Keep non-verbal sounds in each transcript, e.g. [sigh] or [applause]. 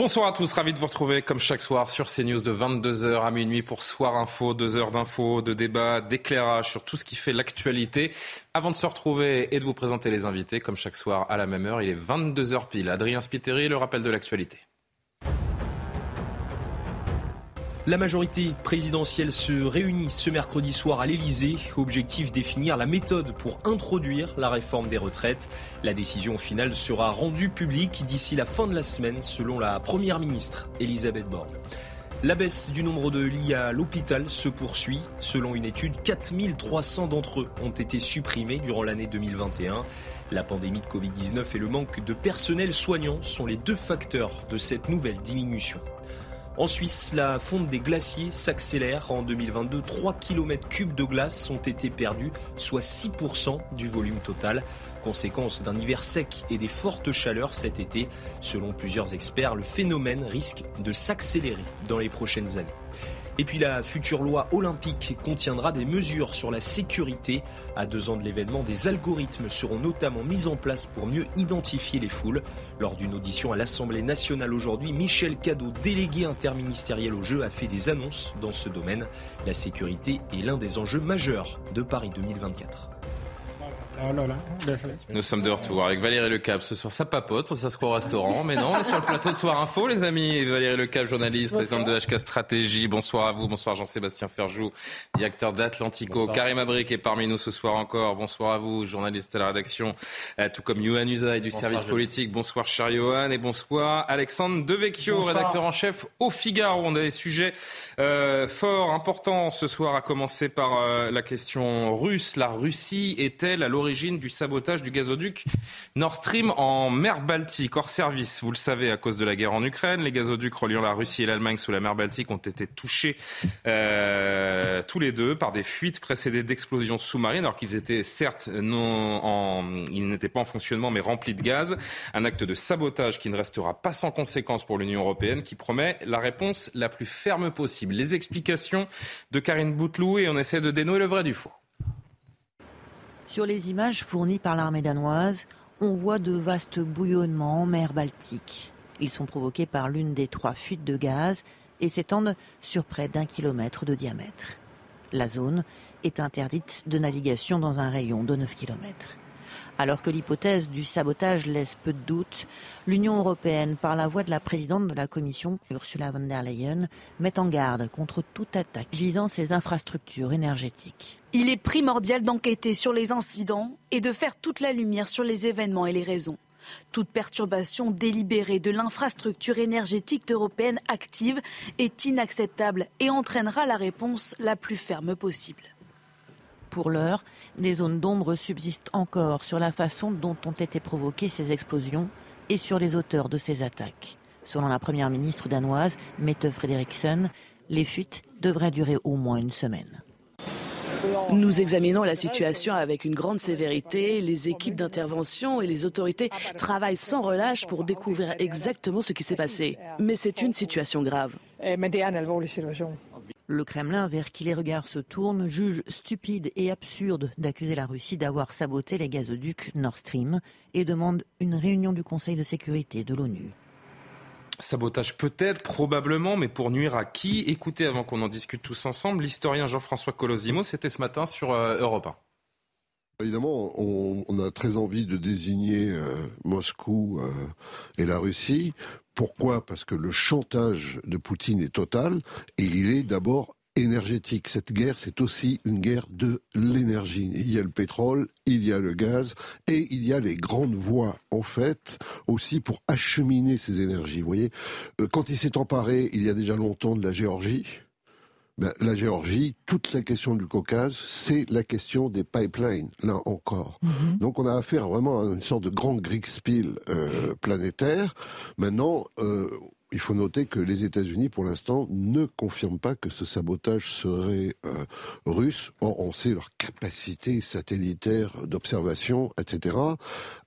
Bonsoir à tous, ravi de vous retrouver comme chaque soir sur CNews de 22h à minuit pour Soir Info, deux heures d'infos, de débats, d'éclairage sur tout ce qui fait l'actualité. Avant de se retrouver et de vous présenter les invités, comme chaque soir à la même heure, il est 22h pile. Adrien Spiteri, le rappel de l'actualité. La majorité présidentielle se réunit ce mercredi soir à l'Elysée. Objectif définir la méthode pour introduire la réforme des retraites. La décision finale sera rendue publique d'ici la fin de la semaine, selon la première ministre Elisabeth Borne. La baisse du nombre de lits à l'hôpital se poursuit. Selon une étude, 4300 d'entre eux ont été supprimés durant l'année 2021. La pandémie de Covid-19 et le manque de personnel soignant sont les deux facteurs de cette nouvelle diminution. En Suisse, la fonte des glaciers s'accélère. En 2022, 3 km cubes de glace ont été perdus, soit 6% du volume total. Conséquence d'un hiver sec et des fortes chaleurs cet été. Selon plusieurs experts, le phénomène risque de s'accélérer dans les prochaines années. Et puis la future loi olympique contiendra des mesures sur la sécurité. À deux ans de l'événement, des algorithmes seront notamment mis en place pour mieux identifier les foules. Lors d'une audition à l'Assemblée nationale aujourd'hui, Michel Cadot, délégué interministériel aux Jeux, a fait des annonces dans ce domaine. La sécurité est l'un des enjeux majeurs de Paris 2024. Nous sommes de retour avec Valérie Lecap. Ce soir, ça papote, ça se croit au restaurant. Mais non, on est sur le plateau de Soir Info, les amis. Valérie Lecap, journaliste, présidente de HK Stratégie. Bonsoir à vous. Bonsoir Jean-Sébastien Ferjou, directeur d'Atlantico. Karim Abric est parmi nous ce soir encore. Bonsoir à vous, journaliste à la rédaction, tout comme Yohan Usaï du service politique. Bonsoir, cher Johan. Et bonsoir, Alexandre Devecchio, rédacteur en chef au Figaro. On a des sujets euh, forts, importants ce soir, à commencer par euh, la question russe. La Russie est-elle à l'origine du sabotage du gazoduc Nord Stream en mer Baltique, hors service. Vous le savez, à cause de la guerre en Ukraine, les gazoducs reliant la Russie et l'Allemagne sous la mer Baltique ont été touchés euh, tous les deux par des fuites précédées d'explosions sous-marines, alors qu'ils étaient certes non en, ils n'étaient pas en fonctionnement, mais remplis de gaz. Un acte de sabotage qui ne restera pas sans conséquence pour l'Union européenne, qui promet la réponse la plus ferme possible. Les explications de Karine Bouteloup et on essaie de dénouer le vrai du faux. Sur les images fournies par l'armée danoise, on voit de vastes bouillonnements en mer Baltique. Ils sont provoqués par l'une des trois fuites de gaz et s'étendent sur près d'un kilomètre de diamètre. La zone est interdite de navigation dans un rayon de 9 kilomètres. Alors que l'hypothèse du sabotage laisse peu de doute, l'Union européenne, par la voix de la présidente de la Commission, Ursula von der Leyen, met en garde contre toute attaque visant ces infrastructures énergétiques. Il est primordial d'enquêter sur les incidents et de faire toute la lumière sur les événements et les raisons. Toute perturbation délibérée de l'infrastructure énergétique européenne active est inacceptable et entraînera la réponse la plus ferme possible. Pour l'heure, des zones d'ombre subsistent encore sur la façon dont ont été provoquées ces explosions et sur les auteurs de ces attaques. Selon la première ministre danoise, Mette Frederiksen, les fuites devraient durer au moins une semaine. Nous examinons la situation avec une grande sévérité. Les équipes d'intervention et les autorités travaillent sans relâche pour découvrir exactement ce qui s'est passé. Mais c'est une situation grave. Le Kremlin, vers qui les regards se tournent, juge stupide et absurde d'accuser la Russie d'avoir saboté les gazoducs Nord Stream et demande une réunion du Conseil de sécurité de l'ONU. Sabotage peut-être, probablement, mais pour nuire à qui? Écoutez, avant qu'on en discute tous ensemble, l'historien Jean-François Colosimo, c'était ce matin sur euh, Europe 1. Évidemment, on, a très envie de désigner euh, Moscou euh, et la Russie pourquoi? Parce que le chantage de Poutine est total et il est d'abord énergétique. Cette guerre, c'est aussi une guerre de l'énergie. Il y a le pétrole, il y a le gaz et il y a les grandes voies, en fait, aussi pour acheminer ces énergies. Vous voyez, euh, quand il s'est emparé, il y a déjà longtemps, de la Géorgie, ben, la Géorgie, toute la question du Caucase, c'est la question des pipelines, là encore. Mhm. Donc on a affaire vraiment à une sorte de grand Griegspiel euh, planétaire. Maintenant, euh, il faut noter que les États-Unis, pour l'instant, ne confirment pas que ce sabotage serait euh, russe. Or, on sait leur capacité satellitaire d'observation, etc.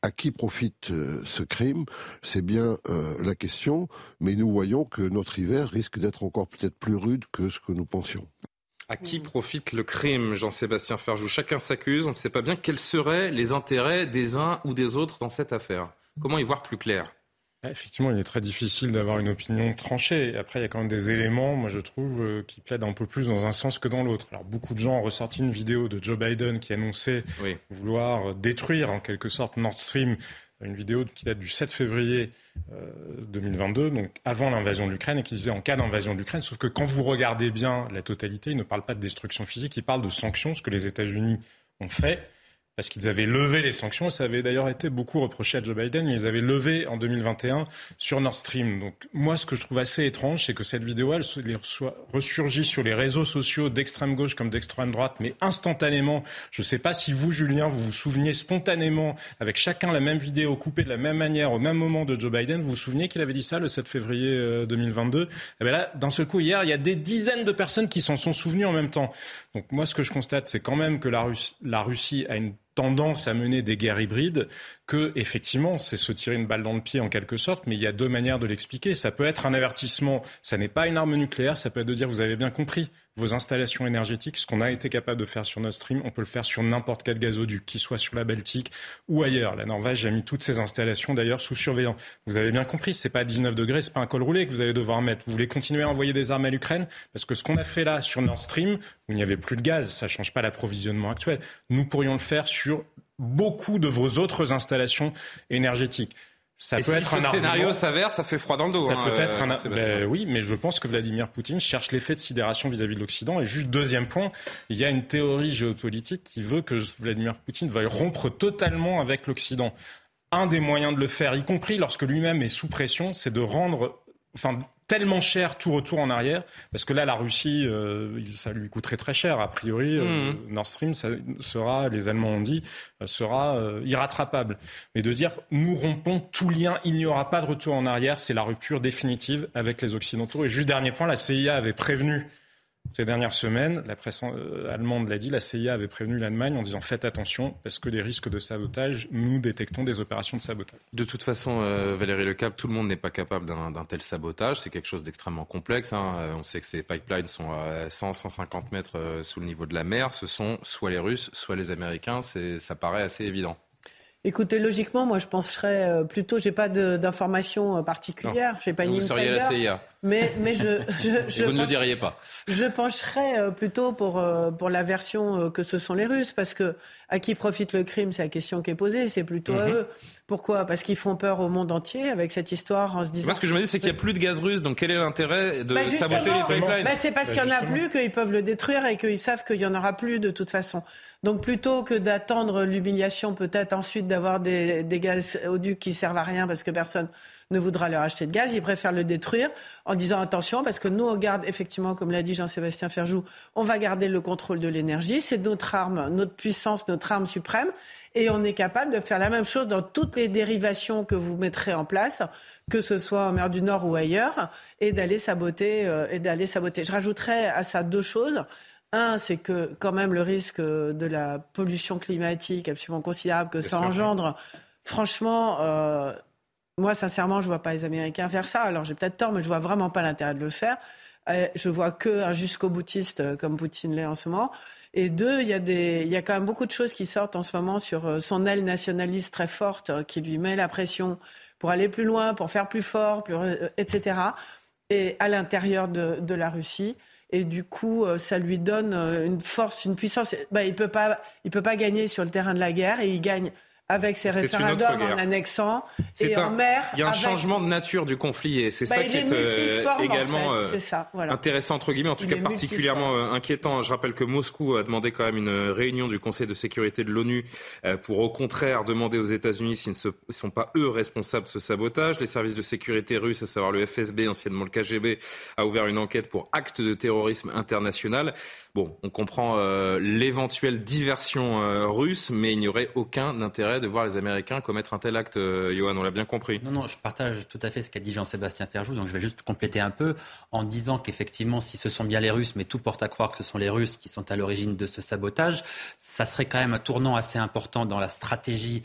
À qui profite euh, ce crime? C'est bien euh, la question. Mais nous voyons que notre hiver risque d'être encore peut-être plus rude que ce que nous pensions. À qui profite le crime, Jean-Sébastien Ferjou? Chacun s'accuse. On ne sait pas bien quels seraient les intérêts des uns ou des autres dans cette affaire. Comment y voir plus clair? Effectivement, il est très difficile d'avoir une opinion tranchée. Après, il y a quand même des éléments, moi je trouve, euh, qui plaident un peu plus dans un sens que dans l'autre. Alors, beaucoup de gens ont ressorti une vidéo de Joe Biden qui annonçait vouloir détruire en quelque sorte Nord Stream, une vidéo qui date du 7 février 2022, euh, donc avant l'invasion de l'Ukraine, et qui disait en cas d'invasion de l'Ukraine. Sauf que quand vous regardez bien la totalité, il ne parle pas de destruction physique, il parle de sanctions, ce que les États-Unis ont fait parce qu'ils avaient levé les sanctions. Ça avait d'ailleurs été beaucoup reproché à Joe Biden, ils avaient levé en 2021 sur Nord Stream. Donc moi, ce que je trouve assez étrange, c'est que cette vidéo, elle soit ressurgit sur les réseaux sociaux d'extrême gauche comme d'extrême droite, mais instantanément. Je ne sais pas si vous, Julien, vous vous souveniez spontanément, avec chacun la même vidéo, coupée de la même manière, au même moment de Joe Biden, vous vous souvenez qu'il avait dit ça le 7 février 2022 euh, Eh bien là, d'un seul coup, hier, il y a des dizaines de personnes qui s'en sont souvenues en même temps. Donc moi, ce que je constate, c'est quand même que la la Russie a une tendance à mener des guerres hybrides que effectivement c'est se tirer une balle dans le pied en quelque sorte, mais il y a deux manières de l'expliquer. Ça peut être un avertissement, ça n'est pas une arme nucléaire, ça peut être de dire vous avez bien compris vos installations énergétiques, ce qu'on a été capable de faire sur Nord Stream, on peut le faire sur n'importe quel gazoduc, qu'il soit sur la Baltique ou ailleurs. La Norvège a mis toutes ces installations d'ailleurs sous surveillance. Vous avez bien compris, c'est pas à 19 degrés, c'est pas un col roulé que vous allez devoir mettre. Vous voulez continuer à envoyer des armes à l'Ukraine? Parce que ce qu'on a fait là sur Nord Stream, où il n'y avait plus de gaz, ça change pas l'approvisionnement actuel. Nous pourrions le faire sur beaucoup de vos autres installations énergétiques. Ça peut si être ce un scénario s'avère, ça fait froid dans le dos. Ça hein, peut être un. Ben oui, mais je pense que Vladimir Poutine cherche l'effet de sidération vis-à-vis de l'Occident. Et juste deuxième point, il y a une théorie géopolitique qui veut que Vladimir Poutine veuille rompre totalement avec l'Occident. Un des moyens de le faire, y compris lorsque lui-même est sous pression, c'est de rendre, enfin, tellement cher tout retour en arrière, parce que là, la Russie, euh, ça lui coûterait très cher. A priori, euh, mmh. Nord Stream ça sera, les Allemands ont dit, euh, sera irrattrapable. Mais de dire, nous rompons tout lien, il n'y aura pas de retour en arrière, c'est la rupture définitive avec les Occidentaux. Et juste dernier point, la CIA avait prévenu ces dernières semaines, la presse euh, allemande l'a dit, la CIA avait prévenu l'Allemagne en disant faites attention parce que les risques de sabotage, nous détectons des opérations de sabotage. De toute façon, euh, Valérie Lecap, tout le monde n'est pas capable d'un tel sabotage. C'est quelque chose d'extrêmement complexe. Hein. Euh, on sait que ces pipelines sont à 100, 150 mètres sous le niveau de la mer. Ce sont soit les Russes, soit les Américains. Ça paraît assez évident. Écoutez, logiquement, moi, je penserais euh, plutôt, j'ai pas d'informations euh, particulières, j'ai pas une Vous seriez la CIA. Mais, mais je, [laughs] je, je vous ne le diriez pas. Je pencherais euh, plutôt pour pour la version que ce sont les Russes, parce que à qui profite le crime, c'est la question qui est posée, c'est plutôt à mhm. eux. Pourquoi? Parce qu'ils font peur au monde entier avec cette histoire en se disant. Moi, ce que je me dis, c'est qu'il n'y a plus de gaz russe, donc quel est l'intérêt de bah, saboter les pipelines? bah, C'est parce bah, qu'il n'y en a plus qu'ils peuvent le détruire et qu'ils savent qu'il n'y en aura plus de toute façon. Donc plutôt que d'attendre l'humiliation, peut-être ensuite d'avoir des, des gazoducs qui servent à rien parce que personne ne voudra leur acheter de gaz, ils préfèrent le détruire en disant attention parce que nous on garde effectivement, comme l'a dit Jean-Sébastien Ferjou, on va garder le contrôle de l'énergie, c'est notre arme, notre puissance, notre arme suprême, et on est capable de faire la même chose dans toutes les dérivations que vous mettrez en place, que ce soit en mer du Nord ou ailleurs, et d'aller saboter, euh, et d'aller saboter. Je rajouterais à ça deux choses. Un, c'est que quand même le risque de la pollution climatique absolument considérable que ça engendre, franchement, euh, moi sincèrement, je vois pas les Américains faire ça. Alors j'ai peut-être tort, mais je vois vraiment pas l'intérêt de le faire. Euh, je vois que un jusqu'au boutiste euh, comme Poutine l'est en ce moment. Et deux, il y, a des, il y a quand même beaucoup de choses qui sortent en ce moment sur son aile nationaliste très forte qui lui met la pression pour aller plus loin, pour faire plus fort, plus, etc. Et à l'intérieur de, de la Russie et du coup, euh, ça lui donne euh, une force, une puissance. Bah, il peut peut pas gagner sur le terrain de la guerre et il gagne avec ces référendums en annexant et en mer. Il y a un changement de nature du conflit et c'est bah, ça qui est, euh, également euh, intéressant entre guillemets, en tout cas particulièrement euh, inquiétant. Je rappelle que Moscou a demandé quand même une réunion du Conseil de sécurité de l'ONU pour au contraire demander aux États-Unis s'ils ne sont pas eux responsables de ce sabotage. Les services de sécurité russes, à savoir le FSB, anciennement le KGB, a ouvert une enquête pour acte de terrorisme international. Bon, on comprend l'éventuelle diversion russe, mais il n'y aurait aucun intérêt de voir les Américains commettre un tel acte, euh, Johan, on l'a bien compris. Non, non, je partage tout à fait ce qu'a dit Jean-Sébastien Ferjou, donc je vais juste compléter un peu en disant qu'effectivement, si ce sont bien les Russes, mais tout porte à croire que ce sont les Russes qui sont à l'origine de ce sabotage, ça serait quand même un tournant assez important dans la stratégie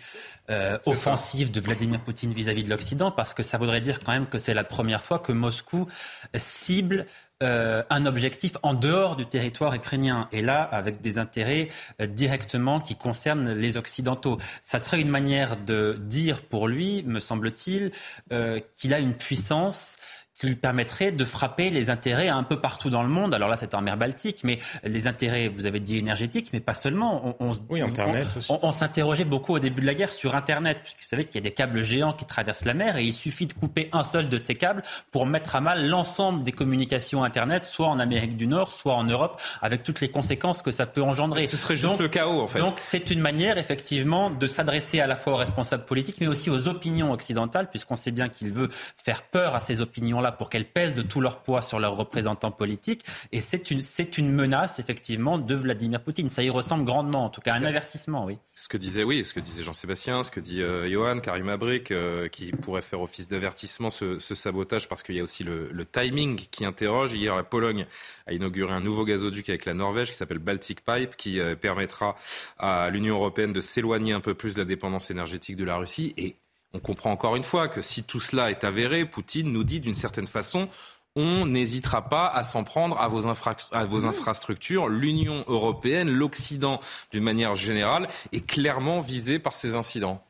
euh, offensive de Vladimir Poutine vis-à-vis de l'Occident, parce que ça voudrait dire quand même que c'est la première fois que Moscou cible euh, un objectif en dehors du territoire ukrainien et là avec des intérêts euh, directement qui concernent les occidentaux. Ça serait une manière de dire pour lui, me semble-t-il, euh, qu'il a une puissance qui permettrait de frapper les intérêts un peu partout dans le monde. Alors là, c'est en mer Baltique, mais les intérêts, vous avez dit énergétiques, mais pas seulement. On, oui, Internet aussi. On, s'interrogeait beaucoup au début de la guerre sur Internet, puisque vous savez qu'il y a des câbles géants qui traversent la mer et il suffit de couper un seul de ces câbles pour mettre à mal l'ensemble des communications Internet, soit en Amérique du Nord, soit en Europe, avec toutes les conséquences que ça peut engendrer. Ce serait juste le chaos, en fait. Donc c'est une manière, effectivement, de s'adresser à la fois aux responsables politiques, mais aussi aux opinions occidentales, puisqu'on sait bien qu'il veut faire peur à ces opinions-là pour qu'elles pèsent de tout leur poids sur leurs représentants politiques. Et c'est une, c'est une menace, effectivement, de Vladimir Poutine. Ça y ressemble grandement, en tout cas, un avertissement, oui. Ce que disait, oui, ce que disait Jean-Sébastien, ce que dit euh, Johan, Karim Abrik, euh, qui pourrait faire office d'avertissement, ce, sabotage, parce qu'il y a aussi le, timing qui interroge. Hier, la Pologne a inauguré un nouveau gazoduc avec la Norvège qui s'appelle Baltic Pipe, qui euh, permettra à l'Union européenne de s'éloigner un peu plus de la dépendance énergétique de la Russie. Et on comprend encore une fois que si tout cela est avéré, Poutine nous dit d'une certaine façon, on n'hésitera pas à s'en prendre à vos, à vos infrastructures. L'Union européenne, l'Occident d'une manière générale, est clairement visé par ces incidents.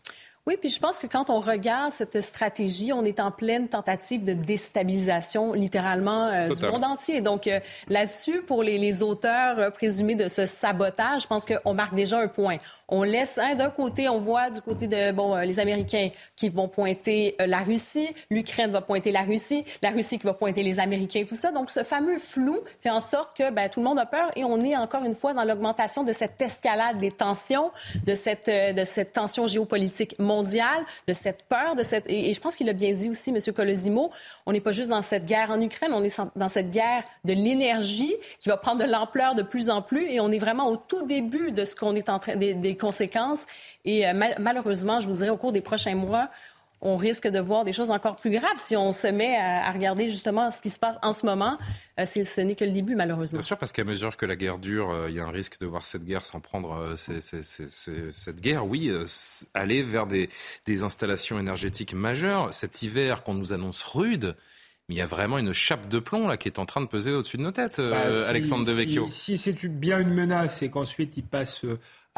Oui, puis je pense que quand on regarde cette stratégie, on est en pleine tentative de déstabilisation, littéralement, euh, du monde entier. Donc euh, là-dessus, pour les, les auteurs euh, présumés de ce sabotage, je pense qu'on marque déjà un point on laisse hein, d'un côté, on voit du côté de bon euh, les Américains qui vont pointer euh, la Russie, l'Ukraine va pointer la Russie, la Russie qui va pointer les Américains, tout ça. Donc ce fameux flou fait en sorte que ben, tout le monde a peur et on est encore une fois dans l'augmentation de cette escalade des tensions, de cette euh, de cette tension géopolitique mondiale, de cette peur, de cette et, je pense qu'il a bien dit aussi, M. Colosimo, on n'est pas juste dans cette guerre en Ukraine, on est dans cette guerre de l'énergie qui va prendre de l'ampleur de plus en plus et on est vraiment au tout début de ce qu'on est en train des, des conséquences. Et euh, malheureusement, je vous dirais, au cours des prochains mois, on risque de voir des choses encore plus graves si on se met à, regarder justement ce qui se passe en ce moment. Euh, ce n'est que le début, malheureusement. Bien sûr, parce qu'à mesure que la guerre dure, euh, il y a un risque de voir cette guerre s'en prendre, cette guerre, oui, aller vers des, des, installations énergétiques majeures. Cet hiver qu'on nous annonce rude, mais il y a vraiment une chape de plomb là qui est en train de peser au-dessus de nos têtes, bah, Alexandre Devecchio. Si, si c'est bien une menace et qu'ensuite il passe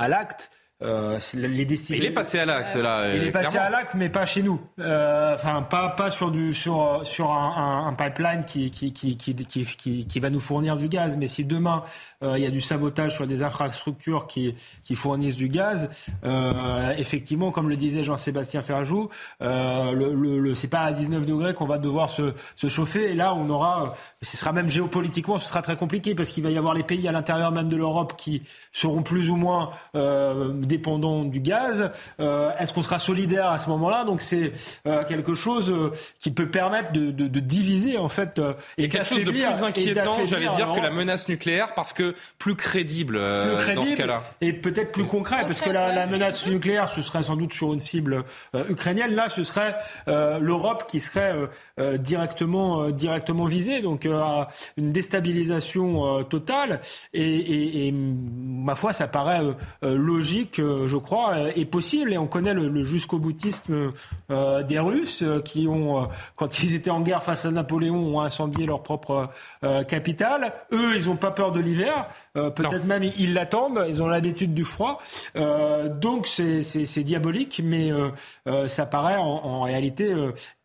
à l'acte, euh, les il est passé à l'acte là. Il est passé à l'acte, mais pas chez nous. Euh, enfin, pas pas sur du sur sur un, un, pipeline qui qui, qui qui, qui qui va nous fournir du gaz. Mais si demain euh, il y a du sabotage sur des infrastructures qui qui fournissent du gaz, euh, effectivement, comme le disait Jean-Sébastien Ferjou, euh, le, le, le c'est pas à 19 degrés qu'on va devoir se se chauffer. Et là, on aura, ce sera même géopolitiquement, ce sera très compliqué parce qu'il va y avoir les pays à l'intérieur même de l'Europe qui seront plus ou moins dépendant du gaz. Euh, est-ce qu'on sera solidaire à ce moment-là? Donc c'est euh, quelque chose euh, qui peut permettre de, de, de diviser en fait et, quelque chose de plus inquiétant, j'allais dire, que la menace nucléaire parce que plus crédible, plus crédible dans ce cas-là. Et peut-être plus concret, parce que la, la, menace nucléaire, ce serait sans doute sur une cible ukrainienne. Là, ce serait l'Europe qui serait directement directement visée, donc une déstabilisation totale. Et, et, et, ma foi, ça paraît logique je crois, est possible. Et on connaît le, jusqu'au boutisme euh, des Russes euh, qui ont, euh, quand ils étaient en guerre face à Napoléon, ont incendié leur propre capitale. Eux, ils n'ont pas peur de l'hiver. Peut-être même ils l'attendent. Ils ont l'habitude du froid. donc c'est diabolique, mais ça paraît en, en réalité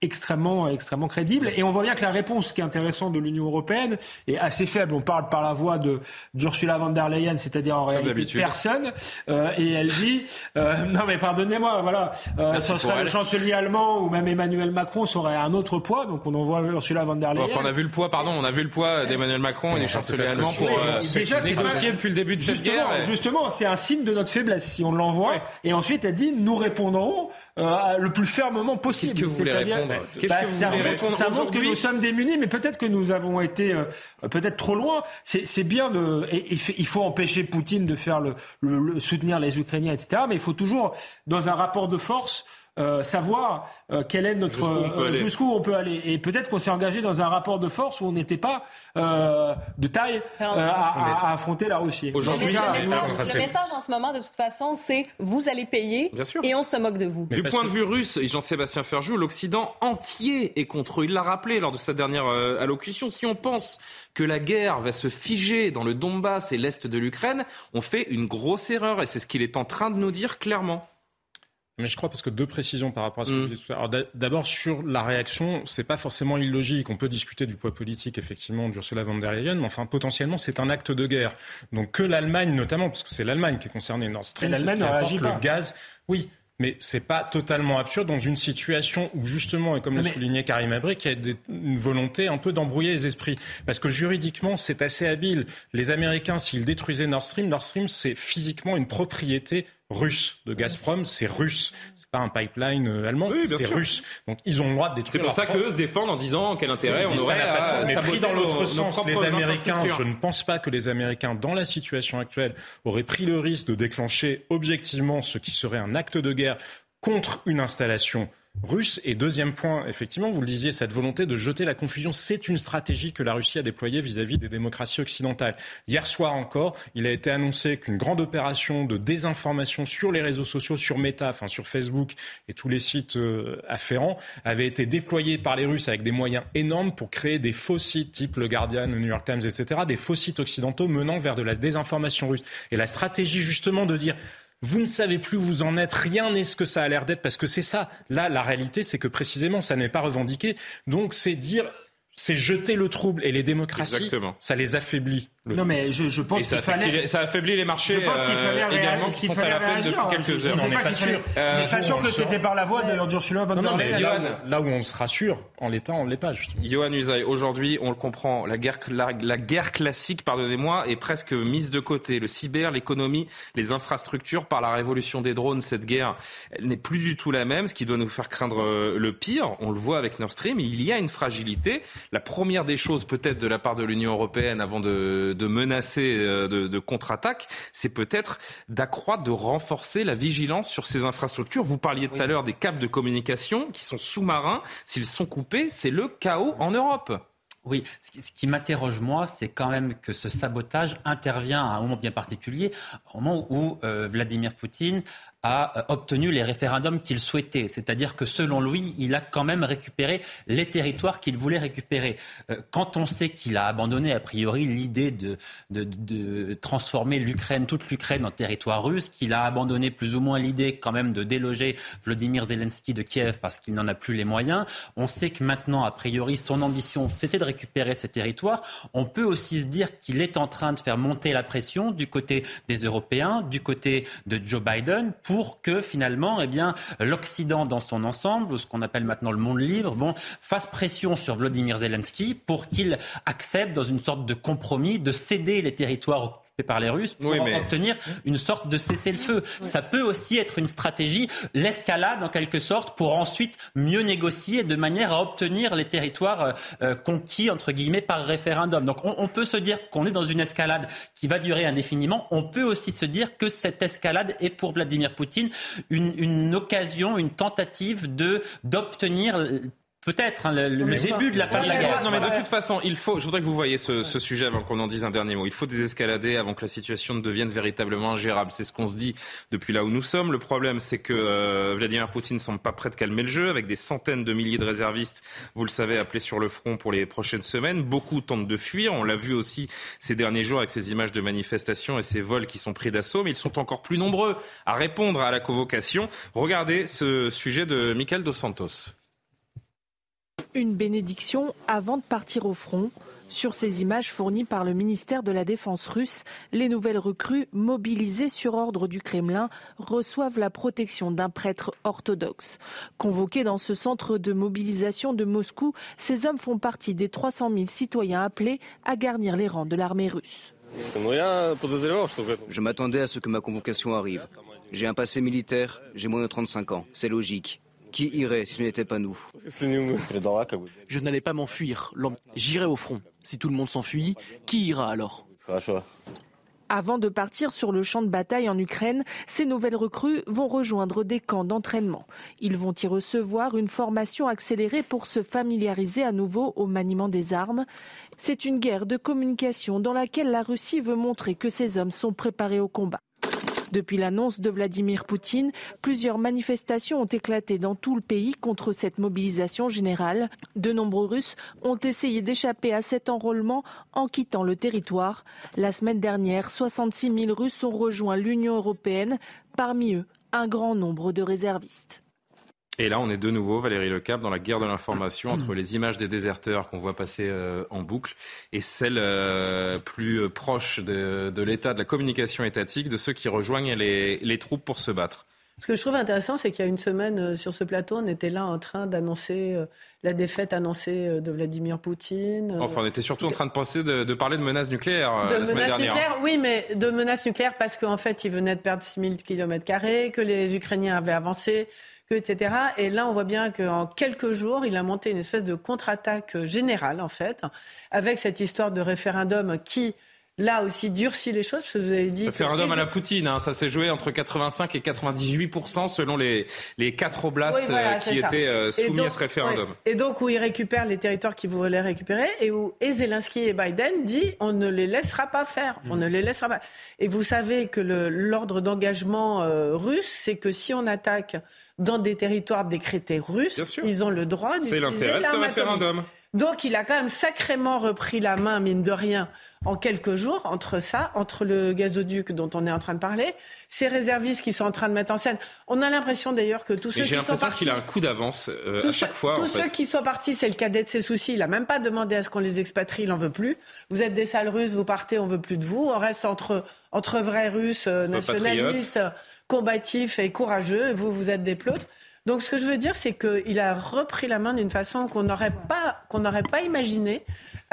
extrêmement, extrêmement crédible. Et on voit bien que la réponse qui est intéressante de l'Union européenne est assez faible. On parle par la voix de d'Ursula von der Leyen, c'est-à-dire en réalité personne, et elle dit, euh, non mais pardonnez-moi, voilà, euh, ce serait le chancelier allemand ou même Emmanuel Macron serait un autre poids, donc on envoie Ursula von der Leyen. Enfin, on a vu le poids, pardon, on a vu le poids d'Emmanuel Macron et des chanceliers allemands pour euh, déjà, négocier depuis le début de cette guerre. Justement, c'est un signe de notre faiblesse si on l'envoie. Et ensuite, elle dit, nous répondrons euh, le plus fermement possible. Qu'est-ce que vous voulez répondre bah, que vous voulez répondre Ça montre que nous sommes démunis, mais peut-être que nous avons été euh, peut-être trop loin. C'est bien de. Et, il faut empêcher Poutine de faire le, le, soutenir les Ukrainiens, etc. Mais il faut toujours, dans un rapport de force, euh, savoir euh, quel est notre jusqu'où on, peut aller. Et peut-être qu'on s'est engagé dans un rapport de force où on n'était pas euh, de taille à, affronter la Russie. Aujourd'hui, le, message, en ce moment, de toute façon, c'est vous allez payer et on se moque de vous. du point de vue russe, Jean-Sébastien Ferjou, l'Occident entier est contre eux. Il l'a rappelé lors de sa dernière allocution. Si on pense que la guerre va se figer dans le Donbass et l'est de l'Ukraine, on fait une grosse erreur et c'est ce qu'il est en train de nous dire clairement. Mais je crois parce que deux précisions par rapport à ce que mm. je disais tout à l'heure. D'abord sur la réaction, c'est pas forcément illogique. On peut discuter du poids politique effectivement d'Ursula von der Leyen, mais enfin potentiellement c'est un acte de guerre. Donc que l'Allemagne notamment, parce que c'est l'Allemagne qui est concernée, Nord Stream, l'Allemagne réagit le gaz. Oui, mais c'est pas totalement absurde dans une situation où justement, et comme le soulignait Karim Abri, il y a une volonté un peu d'embrouiller les esprits. Parce que juridiquement, c'est assez habile. Les Américains, s'ils détruisaient Nord Stream, Nord Stream, c'est physiquement une propriété russe de Gazprom, c'est russe. C'est pas un pipeline euh, allemand, c'est russe. Donc ils ont le droit de détruire. C'est pour ça qu'eux se défendent en disant quel intérêt on aurait à, Mais pris dans l'autre sens, les Américains, je ne pense pas que les Américains, dans la situation actuelle, auraient pris le risque de déclencher objectivement ce qui serait un acte de guerre contre une installation russe. Et deuxième point, effectivement, vous le disiez, cette volonté de jeter la confusion, c'est une stratégie que la Russie a déployée vis-à-vis des démocraties occidentales. Hier soir encore, il a été annoncé qu'une grande opération de désinformation sur les réseaux sociaux, sur Meta, enfin sur Facebook et tous les sites euh, afférents, avait été déployée par les Russes avec des moyens énormes pour créer des faux sites type le Guardian, le New York Times, etc., des faux sites occidentaux menant vers de la désinformation russe. Et la stratégie justement de dire vous ne savez plus où vous en êtes, rien n'est ce que ça a l'air d'être, parce que c'est ça. Là, la réalité, c'est que précisément, ça n'est pas revendiqué. Donc, c'est dire, c'est jeter le trouble et les démocraties, ça les affaiblit. Non, mais je, je pense qu'il fallait. Ça affaiblit les marchés euh, également qui sont à la peine depuis quelques heures. On n'est pas sûr. Euh, pas sûr que c'était par la voie d'Ursula von der Leyen. Là où on se rassure, en l'état, on ne l'est pas, justement. Johan Usaï, aujourd'hui, on le comprend, la guerre, la, guerre classique, pardonnez-moi, est presque mise de côté. Le cyber, l'économie, les infrastructures, par la révolution des drones, cette guerre, elle n'est plus du tout la même, ce qui doit nous faire craindre euh, le pire. On le voit avec Nord Stream. Il y a une fragilité. La première des choses, peut-être, de la part de l'Union européenne, avant de de menacer euh, de, contre-attaque, c'est peut-être d'accroître, de renforcer la vigilance sur ces infrastructures. Vous parliez tout à l'heure des câbles de communication qui sont sous-marins. S'ils sont coupés, c'est le chaos en Europe. Oui, ce qui m'interroge moi, c'est quand même que ce sabotage intervient à un moment bien particulier, au moment où euh, Vladimir Poutine a euh, obtenu les référendums qu'il souhaitait. C'est-à-dire que selon lui, il a quand même récupéré les territoires qu'il voulait récupérer. Euh, quand on sait qu'il a abandonné a priori l'idée de, de, de, transformer l'Ukraine, toute l'Ukraine en territoire russe, qu'il a abandonné plus ou moins l'idée quand même de déloger Vladimir Zelensky de Kiev parce qu'il n'en a plus les moyens, on sait que maintenant, a priori, son ambition, c'était de récupérer ces territoires. On peut aussi se dire qu'il est en train de faire monter la pression du côté des Européens, du côté de Joe Biden, pour pour que finalement, eh bien, l'Occident dans son ensemble, ce qu'on appelle maintenant le monde libre, bon, fasse pression sur Vladimir Zelensky pour qu'il accepte dans une sorte de compromis de céder les territoires par les Russes pour obtenir une sorte de cessez-le-feu. Ça peut aussi être une stratégie, l'escalade en quelque sorte, pour ensuite mieux négocier de manière à obtenir les territoires euh, euh, conquis entre guillemets par référendum. Donc on, peut se dire qu'on est dans une escalade qui va durer indéfiniment. On peut aussi se dire que cette escalade est pour Vladimir Poutine une, une occasion, une tentative de d'obtenir peut-être hein, le, début de la fin de la guerre. Non, mais de toute façon, il faut. Je voudrais que vous voyez ce, ce sujet avant qu'on en dise un dernier mot. Il faut désescalader avant que la situation ne devienne véritablement ingérable. C'est ce qu'on se dit depuis là où nous sommes. Le problème, c'est que euh, Vladimir Poutine ne semble pas prêt de calmer le jeu, avec des centaines de milliers de réservistes, vous le savez, appelés sur le front pour les prochaines semaines. Beaucoup tentent de fuir. On l'a vu aussi ces derniers jours avec ces images de manifestations et ces vols qui sont pris d'assaut, mais ils sont encore plus nombreux à répondre à la convocation. Regardez ce sujet de Michael Dos Santos une bénédiction avant de partir au front. Sur ces images fournies par le ministère de la Défense russe, les nouvelles recrues mobilisées sur ordre du Kremlin reçoivent la protection d'un prêtre orthodoxe. Convoqués dans ce centre de mobilisation de Moscou, ces hommes font partie des 300 000 citoyens appelés à garnir les rangs de l'armée russe. Je m'attendais à ce que ma convocation arrive. J'ai un passé militaire, j'ai moins de 35 ans, c'est logique. Qui irait si ce n'était pas nous Je n'allais pas m'enfuir, j'irai au front. Si tout le monde s'enfuit, qui ira alors avant de partir sur le champ de bataille en Ukraine, ces nouvelles recrues vont rejoindre des camps d'entraînement. Ils vont y recevoir une formation accélérée pour se familiariser à nouveau au maniement des armes. C'est une guerre de communication dans laquelle la Russie veut montrer que ses hommes sont préparés au combat. Depuis l'annonce de Vladimir Poutine, plusieurs manifestations ont éclaté dans tout le pays contre cette mobilisation générale. De nombreux Russes ont essayé d'échapper à cet enrôlement en quittant le territoire. La semaine dernière, 66 000 Russes ont rejoint l'Union européenne, parmi eux un grand nombre de réservistes. Et là, on est de nouveau, Valérie Lecap, dans la guerre de l'information entre les images des déserteurs qu'on voit passer euh, en boucle et celles euh, plus euh, proches de, l'état de la communication étatique, de ceux qui rejoignent les, troupes pour se battre. Ce que je trouve intéressant, c'est qu'il y a une semaine sur ce plateau, on était là en train d'annoncer la défaite annoncée de Vladimir Poutine. Enfin, on était surtout en train de penser de, parler de menaces nucléaires de la semaine menaces dernière. Nucléaires, oui, mais de menaces nucléaires parce qu'en fait, ils venaient de perdre 6000 km, que les Ukrainiens avaient avancé, etc. Et là, on voit bien qu'en quelques jours, il a monté une espèce de contre-attaque générale, en fait, avec cette histoire de référendum qui là aussi durcit les choses parce que vous avez dit référendum à la Poutine hein, ça s'est joué entre 85 et 98% selon les les quatre oblasts euh, qui étaient euh, soumis à ce référendum. et donc où il récupère les territoires qu'il voulait récupérer et où et Zelensky et Biden dit on ne les laissera pas faire. On ne les laissera pas. Et vous savez que l'ordre d'engagement euh, russe c'est que si on attaque dans des territoires décrétés russes, ils ont le droit d'utiliser C'est l'intérêt de ce référendum. Donc il a quand même sacrément repris la main, mine de rien, en quelques jours, entre ça, entre le gazoduc dont on est en train de parler, ces réservistes qui sont en train de mettre en scène. On a l'impression d'ailleurs que tous ceux qui sont partis... J'ai l'impression qu'il a un coup d'avance euh, à chaque fois. Tous ceux qui sont partis, c'est le cadet de ses soucis. Il n'a même pas demandé à ce qu'on les expatrie, il n'en veut plus. Vous êtes des sales Russes, vous partez, on veut plus de vous. On reste entre, entre vrais Russes, euh, nationalistes combatif et courageux, et vous, vous êtes des pleutres. Donc ce que je veux dire, c'est qu'il a repris la main d'une façon qu'on n'aurait pas, qu'on n'aurait pas imaginé.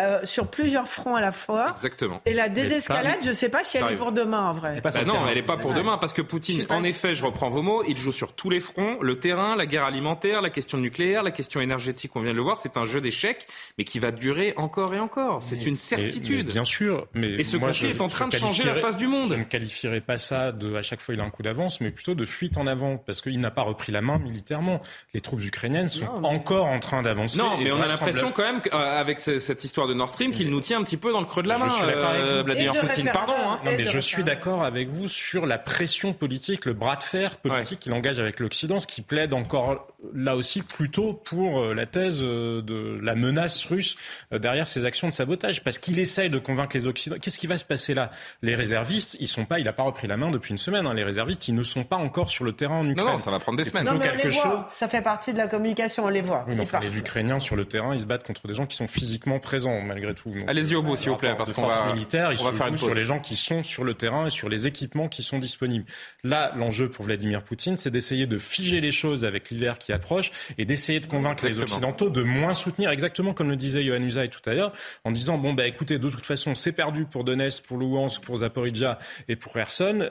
Euh, sur plusieurs fronts à la fois. Exactement. Et la désescalade, je ne sais pas si elle est pour demain en vrai. Bah non, elle n'est pas pour demain parce que Poutine, en effet, je reprends vos mots, il joue sur tous les fronts, le terrain, la guerre alimentaire, la question nucléaire, la question énergétique, on vient de le voir, c'est un jeu d'échecs, mais qui va durer encore et encore. C'est une certitude. bien sûr. Mais et ce conflit est en train de changer la face du monde. Je ne qualifierais pas ça de à chaque fois il a un coup d'avance, mais plutôt de fuite en avant parce qu'il n'a pas repris la main militairement. Les troupes ukrainiennes sont encore en train d'avancer. Non, mais on a l'impression quand même qu'avec cette histoire de Nord Stream qu'il nous tient un petit peu dans le creux de la main, euh, Vladimir Poutine. Pardon. Hein. Non, mais je suis d'accord avec vous sur la pression politique, le bras de fer politique qu'il engage avec l'Occident, ce qui plaide encore là aussi plutôt pour euh, la thèse euh, de la menace russe derrière ces actions de sabotage, parce qu'il essaye de convaincre les Occidentaux. Qu'est-ce qui va se passer là? Les réservistes, ils sont pas, il n'a pas repris la main depuis une semaine. Hein. Les réservistes, ils ne sont pas encore sur le terrain en Ukraine. Non, non ça va prendre des semaines. Non, mais quelque chose... Ça fait partie de la communication, on les voit. Oui, les Ukrainiens sur le terrain, ils se battent contre des gens qui sont physiquement présents malgré tout. Allez-y au bout, s'il vous plaît, parce qu'on va militaire, on va faire une sur les gens qui sont sur le terrain et sur les équipements qui sont disponibles. Là, l'enjeu pour Vladimir Poutine, c'est d'essayer de figer les choses avec l'hiver qui approche et d'essayer de convaincre les Occidentaux de moins soutenir, exactement comme le disait Yohann Usaï tout à l'heure, en disant bon bah écoutez, de toute façon, c'est perdu pour Donetsk, pour Luhansk, pour Zaporizhia et pour Kherson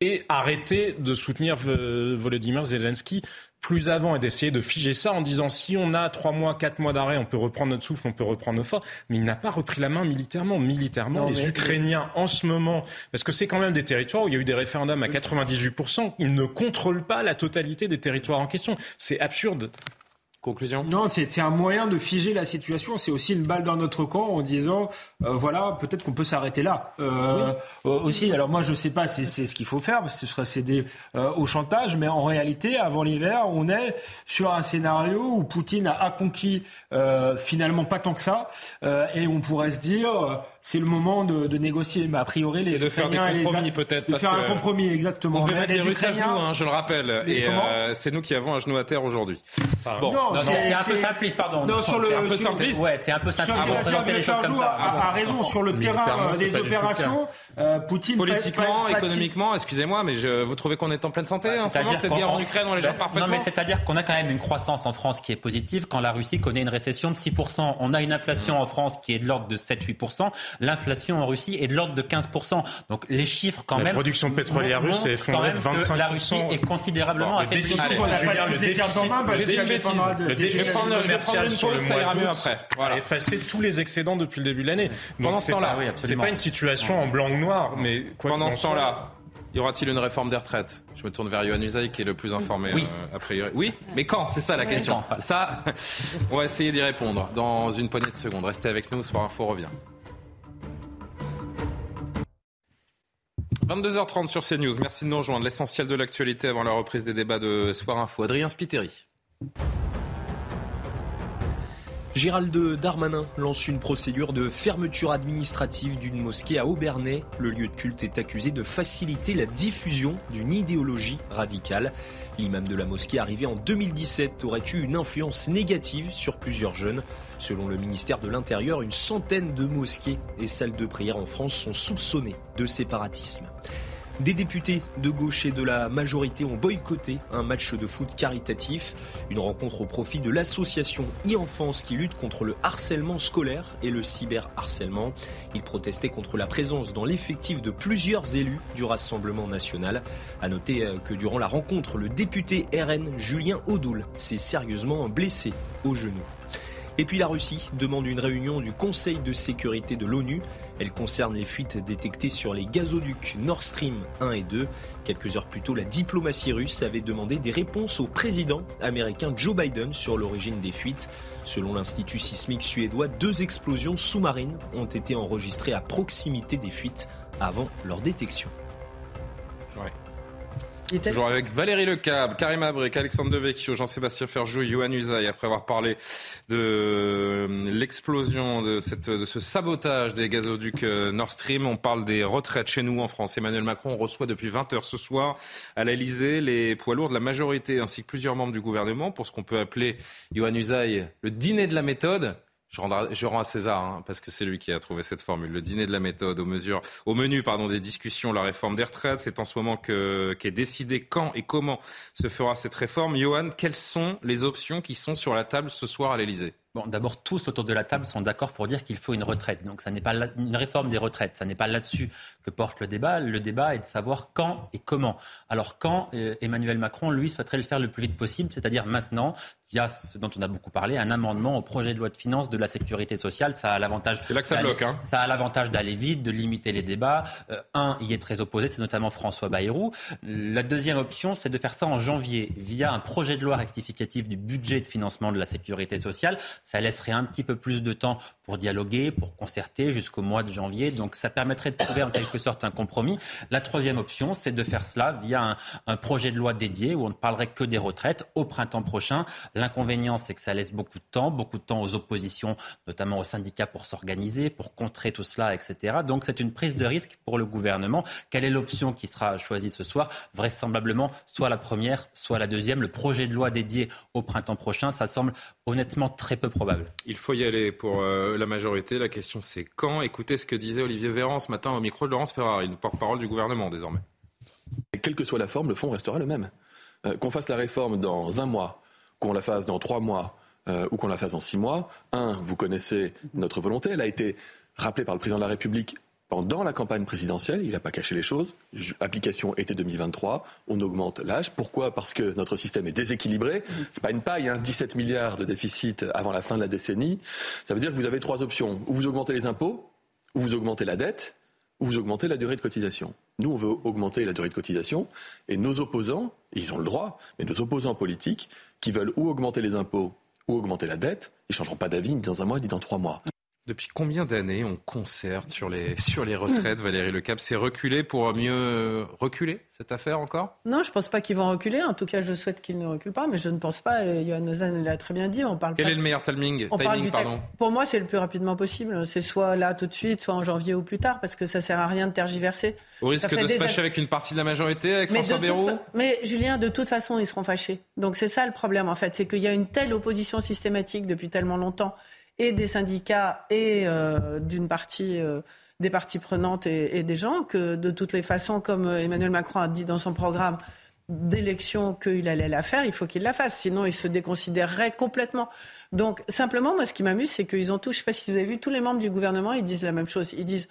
et arrêter de soutenir Volodymyr Zelensky plus avant et d'essayer de figer ça en disant si on a trois mois, quatre mois d'arrêt, on peut reprendre notre souffle, on peut reprendre nos forces. Mais il n'a pas repris la main militairement. Militairement, les Ukrainiens en ce moment, parce que c'est quand même des territoires où il y a eu des référendums à 98%, ils ne contrôlent pas la totalité des territoires en question. C'est absurde. Conclusion? Non, c'est un moyen de figer la situation. C'est aussi une balle dans notre camp en disant, euh, voilà, peut-être qu'on peut, s'arrêter là. Euh, euh, aussi, alors moi, je ne sais pas si c'est ce qu'il faut faire, parce que ce serait céder au chantage, mais en réalité, avant l'hiver, on est sur un scénario où Poutine a conquis finalement pas tant que ça, et on pourrait se dire, c'est le moment de, négocier. Mais a priori, les et de faire des compromis peut-être. De faire un compromis, exactement. On devait mettre les, Russes à genoux, hein, je le rappelle. Et euh, c'est nous qui avons un genou à terre aujourd'hui. bon, c'est un peu simpliste, pardon. Non, sur le, c'est un peu simpliste. Ouais, c'est un peu simpliste. A, a raison sur le terrain des opérations. Euh, Poutine politiquement, économiquement, excusez-moi, mais vous trouvez qu'on est en pleine santé bah, en ce moment Cette guerre en Ukraine, on les gère parfaitement. Non, mais c'est-à-dire qu'on a quand même une croissance en France qui est positive quand la Russie connaît une récession de 6 On a une inflation en France qui est de l'ordre de 7-8 L'inflation en Russie est de l'ordre de 15 Donc les chiffres quand même. La production pétrolière russe est effondrée de 25 La Russie est considérablement affaiblie. Le déficit commercial sur le mois d'août a effacé tous les excédents depuis le début de l'année. Pendant ce temps-là, c'est pas une situation en blanc ou noir, mais pendant ce temps-là. Y aura-t-il une réforme des retraites? Je me tourne vers Yohann Usaï qui est le plus informé oui. Euh, a priori. Oui, mais quand? C'est ça la question. Ça, [laughs] on va essayer d'y répondre dans une poignée de secondes. Restez avec nous, Soir Info revient. 22h30 sur CNews. Merci de nous rejoindre. L'essentiel de l'actualité avant la reprise des débats de Soir Info. Adrien Spiteri. Gérald Darmanin lance une procédure de fermeture administrative d'une mosquée à Aubernais. Le lieu de culte est accusé de faciliter la diffusion d'une idéologie radicale. L'imam de la mosquée arrivé en 2017 aurait eu une influence négative sur plusieurs jeunes. Selon le ministère de l'Intérieur, une centaine de mosquées et salles de prière en France sont soupçonnées de séparatisme. Des députés de gauche et de la majorité ont boycotté un match de foot caritatif, une rencontre au profit de l'association e-enfance qui lutte contre le harcèlement scolaire et le cyberharcèlement. Ils protestaient contre la présence dans l'effectif de plusieurs élus du Rassemblement national. À noter euh, que durant la rencontre, le député RN Julien Audoul s'est sérieusement blessé au genou. Et puis la Russie demande une réunion du Conseil de sécurité de l'ONU. Elle concerne les fuites détectées sur les gazoducs Nord Stream 1 et 2. Quelques heures plus tôt, la diplomatie russe avait demandé des réponses au président américain Joe Biden sur l'origine des fuites. Selon l'Institut sismique suédois, deux explosions sous-marines ont été enregistrées à proximité des fuites avant leur détection. Toujours avec Valérie Lecab, Karim Abric, Alexandre Devecchio, Jean-Sébastien Ferjou, Johan Usaï. Après avoir parlé de euh, l'explosion de, ce sabotage des gazoducs euh, Nord Stream, on parle des retraites chez nous en France. Emmanuel Macron reçoit depuis 20h ce soir à l'Elysée les poids lourds de la majorité ainsi que plusieurs membres du gouvernement pour ce qu'on peut appeler, Johan Usaï, le dîner de la méthode. Je, rends à César, hein, parce que c'est lui qui a trouvé cette formule. Le dîner de la méthode, au, mesure, au menu des discussions, la réforme des retraites. C'est en ce moment qu'est décidé quand et comment se fera cette réforme. Johan, quelles sont les options qui sont sur la table ce soir à l'Elysée d'abord, tous autour de la table sont d'accord pour dire qu'il faut une retraite. Donc, ça n'est pas une réforme des retraites. Ça n'est pas là-dessus que porte le débat. Le débat est de savoir quand et comment. Alors, quand euh, Emmanuel Macron, lui, souhaiterait le faire le plus vite possible, c'est-à-dire maintenant, via ce dont on a beaucoup parlé, un amendement au projet de loi de finances de la sécurité sociale. Ça a l'avantage. C'est là que ça bloque, hein. Ça a l'avantage d'aller vite, de limiter les débats. Euh, un, il est très opposé, c'est notamment François Bayrou. La deuxième option, c'est de faire ça en janvier via un projet de loi rectificatif du budget de financement de la sécurité sociale. Ça laisserait un petit peu plus de temps pour dialoguer, pour concerter jusqu'au mois de janvier. Donc, ça permettrait de trouver en quelque sorte un compromis. La troisième option, c'est de faire cela via un, un projet de loi dédié où on ne parlerait que des retraites au printemps prochain. L'inconvénient, c'est que ça laisse beaucoup de temps, beaucoup de temps aux oppositions, notamment aux syndicats pour s'organiser, pour contrer tout cela, etc. Donc c'est une prise de risque pour le gouvernement. Quelle est l'option qui sera choisie ce soir? Vraisemblablement, soit la première, soit la deuxième. Le projet de loi dédié au printemps prochain, ça semble honnêtement très peu probable. Il faut y aller pour euh, la majorité. La question, c'est quand? Écoutez ce que disait Olivier Véran ce matin au micro de Laurence Ferrari, le porte-parole du gouvernement désormais. quelle que soit la forme, le fond restera le même. Euh, qu'on fasse la réforme dans un mois, qu'on la fasse dans trois mois euh, ou qu'on la fasse dans six mois, un, vous connaissez notre volonté, elle a été rappelée par le président de la République pendant la campagne présidentielle, il n'a pas caché les choses. Application été 2023, on augmente l'âge. Pourquoi? Parce que notre système est déséquilibré. C'est pas une paille, hein, 17 milliards de déficit avant la fin de la décennie. Ça veut dire que vous avez trois options. Ou vous augmentez les impôts, ou vous augmentez la dette, vous augmentez la durée de cotisation. Nous, on veut augmenter la durée de cotisation, et nos opposants, ils ont le droit, mais nos opposants politiques, qui veulent ou augmenter les impôts ou augmenter la dette, ils ne changeront pas d'avis ni dans un mois ni dans trois mois. Depuis combien d'années on concerte sur les, [laughs] sur les retraites, Valérie Lecap? C'est reculer pour mieux reculer, cette affaire encore? Non, je ne pense pas qu'ils vont reculer. En tout cas, je souhaite qu'ils ne reculent pas, mais je ne pense pas. Johan Ozan l'a très bien dit. On parle Quel est le meilleur timing, timing pardon Pour moi, c'est le plus rapidement possible. C'est soit là tout de suite, soit en janvier ou plus tard, parce que ça ne sert à rien de tergiverser. Au risque de se fâcher avec une partie de la majorité, avec François Bayrou? Mais Julien, de toute façon, ils seront fâchés. Donc c'est ça le problème, en fait. C'est qu'il y a une telle opposition systématique depuis tellement longtemps et des syndicats et euh, d'une partie euh, des parties prenantes et, des gens que de toutes les façons, comme Emmanuel Macron a dit dans son programme d'élection qu'il allait la faire, il faut qu'il la fasse, sinon il se déconsidérerait complètement. Donc simplement, moi, ce qui m'amuse, c'est qu'ils ont tous, je ne sais pas si vous avez vu, tous les membres du gouvernement, ils disent la même chose. Ils disent,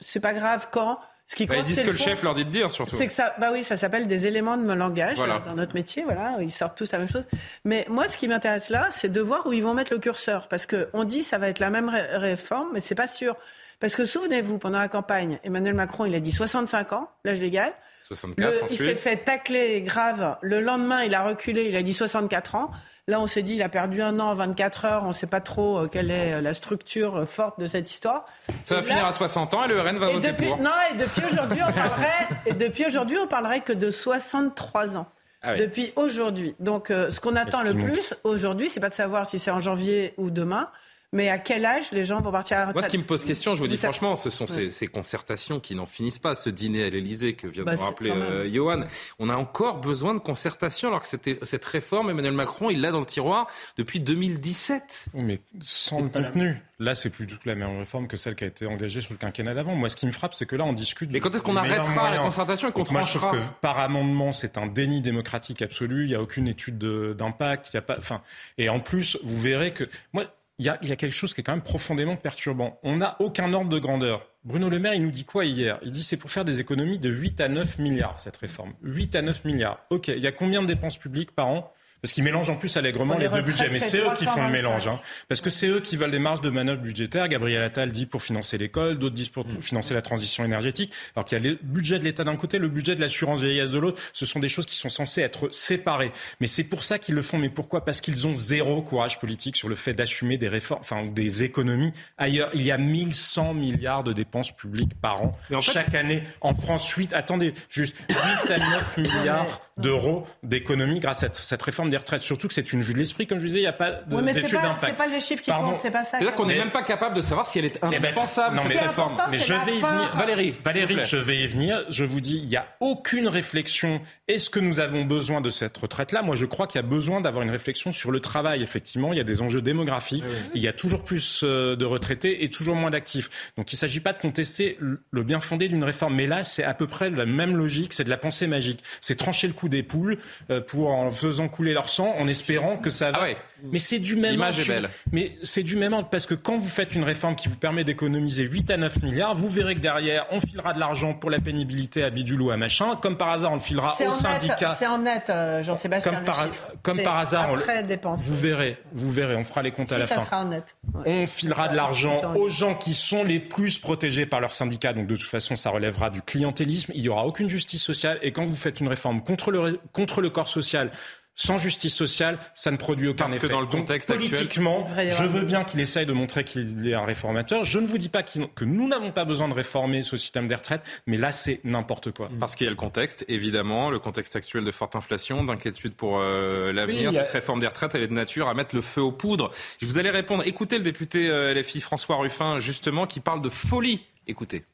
c'est pas grave quand bah, ils disent que le, chef leur dit de dire surtout. C'est que ça, bah oui, ça s'appelle des éléments de mon langage dans notre métier. Voilà, ils sortent tous la même chose. Mais moi, ce qui m'intéresse là, c'est de voir où ils vont mettre le curseur, parce que on dit ça va être la même réforme, mais c'est pas sûr. Parce que souvenez-vous, pendant la campagne, Emmanuel Macron, il a dit 65 ans, l'âge légal. 64, il s'est fait tacler grave. Le lendemain, il a reculé, il a dit 64 ans. Là, on s'est dit, il a perdu un an, 24 heures. On ne sait pas trop euh, quelle est euh, la structure euh, forte de cette histoire. Ça va finir à 60 ans et le RN va voter depuis, pour. Non, et depuis aujourd'hui, on parlerait, et depuis aujourd'hui, on parlerait que de 63 ans. Ah depuis aujourd'hui. Donc, ce qu'on attend le plus aujourd'hui, c'est pas de savoir si c'est en janvier ou demain, mais à quel âge les gens vont partir à la retraite Moi, ce qui me pose question, je vous dis franchement, ce sont ces, concertations qui n'en finissent pas. Ce dîner à l'Elysée que vient de bah, rappeler euh, Johan. On a encore besoin de concertation, alors que cette réforme, Emmanuel Macron, il l'a dans le tiroir depuis 2017. mais sans le contenu. Là, c'est plus du tout la même réforme que celle qui a été engagée sur le quinquennat d'avant. Moi, ce qui me frappe, c'est que là, on discute. Mais quand est-ce qu'on arrêtera la concertation et qu'on Moi, je trouve que par amendement, c'est un déni démocratique absolu. Il n'y a aucune étude d'impact. Il y a pas. Enfin, et en plus, vous verrez que moi, il y, a, quelque chose qui est quand même profondément perturbant. On n'a aucun ordre de grandeur. Bruno Le Maire, il nous dit quoi hier? Il dit c'est pour faire des économies de 8 à 9 milliards, cette réforme. 8 à 9 milliards. OK, il y a combien de dépenses publiques par an? Parce qu'ils mélangent en plus allègrement les, deux budgets. Mais c'est eux qui font le mélange. Hein. Parce que c'est eux qui veulent des marges de manœuvre budgétaires. Gabriel Attal dit pour financer l'école, d'autres disent pour mm. financer la transition énergétique. Alors qu'il y a le budget de l'État d'un côté, le budget de l'assurance vieillesse de l'autre. Ce sont des choses qui sont censées être séparées. Mais c'est pour ça qu'ils le font. Mais pourquoi? Parce qu'ils ont zéro courage politique sur le fait d'assumer des réformes, enfin des économies. Ailleurs, il y a 1100 milliards de dépenses publiques par an. Chaque année, en France, 8, attendez, juste 8 à 9 [coughs] milliards d'euros d'économies grâce à cette réforme des retraites. Surtout que c'est une vue de l'esprit, comme je disais, il n'y a pas d'études oui, d'impact. C'est pas les chiffres qui comptent, c'est pas ça. C'est-à-dire qu'on n'est même pas capable de savoir si elle est indispensable, cette réforme. Mais je vais y venir. Valérie, Valérie, je vais y venir. Je vous dis, il n'y a aucune réflexion. Est-ce que nous avons besoin de cette retraite-là? Moi, je crois qu'il y a besoin d'avoir une réflexion sur le travail. Effectivement, il y a des enjeux démographiques. Il y a toujours plus euh, de retraités et toujours moins d'actifs. Donc, il ne s'agit pas de contester le bien fondé d'une réforme. Mais là, c'est à peu près la même logique. C'est de la pensée magique. C'est trancher le coup des poules euh, pour en faisant couler leur sang, en espérant que ça va. Ah mais c'est du même L'image est belle. Mais c'est du même ordre parce que quand vous faites une réforme qui vous permet d'économiser 8 à 9 milliards, vous verrez que derrière, on filera de l'argent pour la pénibilité à bidule ou à machin. Comme par hasard, on le filera au syndicat. C'est en net, euh, Jean-Sébastien. Comme, par, comme par hasard, après on dépense. Vous verrez, vous verrez, on fera les comptes à la ça fin. Sera en net. On filera de l'argent aux gens qui sont les plus protégés par leur syndicat. Donc de toute façon, ça relèvera du clientélisme. Il n'y aura aucune justice sociale. Et quand vous faites une réforme contre le, contre le corps social, sans justice sociale, ça ne produit aucun Parce effet. que dans le contexte Donc, politiquement, je veux bien qu'il essaye de montrer qu'il est un réformateur. Je ne vous dis pas que nous n'avons pas besoin de réformer ce système des retraites, mais là, c'est n'importe quoi. Parce qu'il y a le contexte, évidemment, le contexte actuel de forte inflation, d'inquiétude pour euh, l'avenir. Cette réforme des retraites, elle est de nature à mettre le feu aux poudres. Je vous allez répondre. Écoutez le député euh, LFI François Ruffin, justement, qui parle de folie. Écoutez.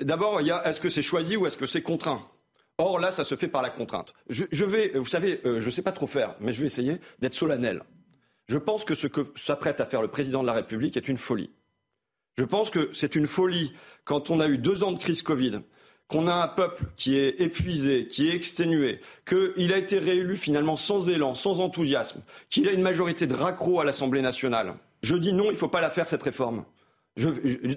D'abord, il y a est-ce que c'est choisi ou est-ce que c'est contraint? Or, là, ça se fait par la contrainte. Je, vais, vous savez, euh, je ne sais pas trop faire, mais je vais essayer d'être solennel. Je pense que ce que s'apprête à faire le président de la République est une folie. Je pense que c'est une folie quand on a eu deux ans de crise Covid, qu'on a un peuple qui est épuisé, qui est exténué, qu'il a été réélu finalement sans élan, sans enthousiasme, qu'il a une majorité de raccro à l'Assemblée nationale. Je dis non, il ne faut pas la faire, cette réforme.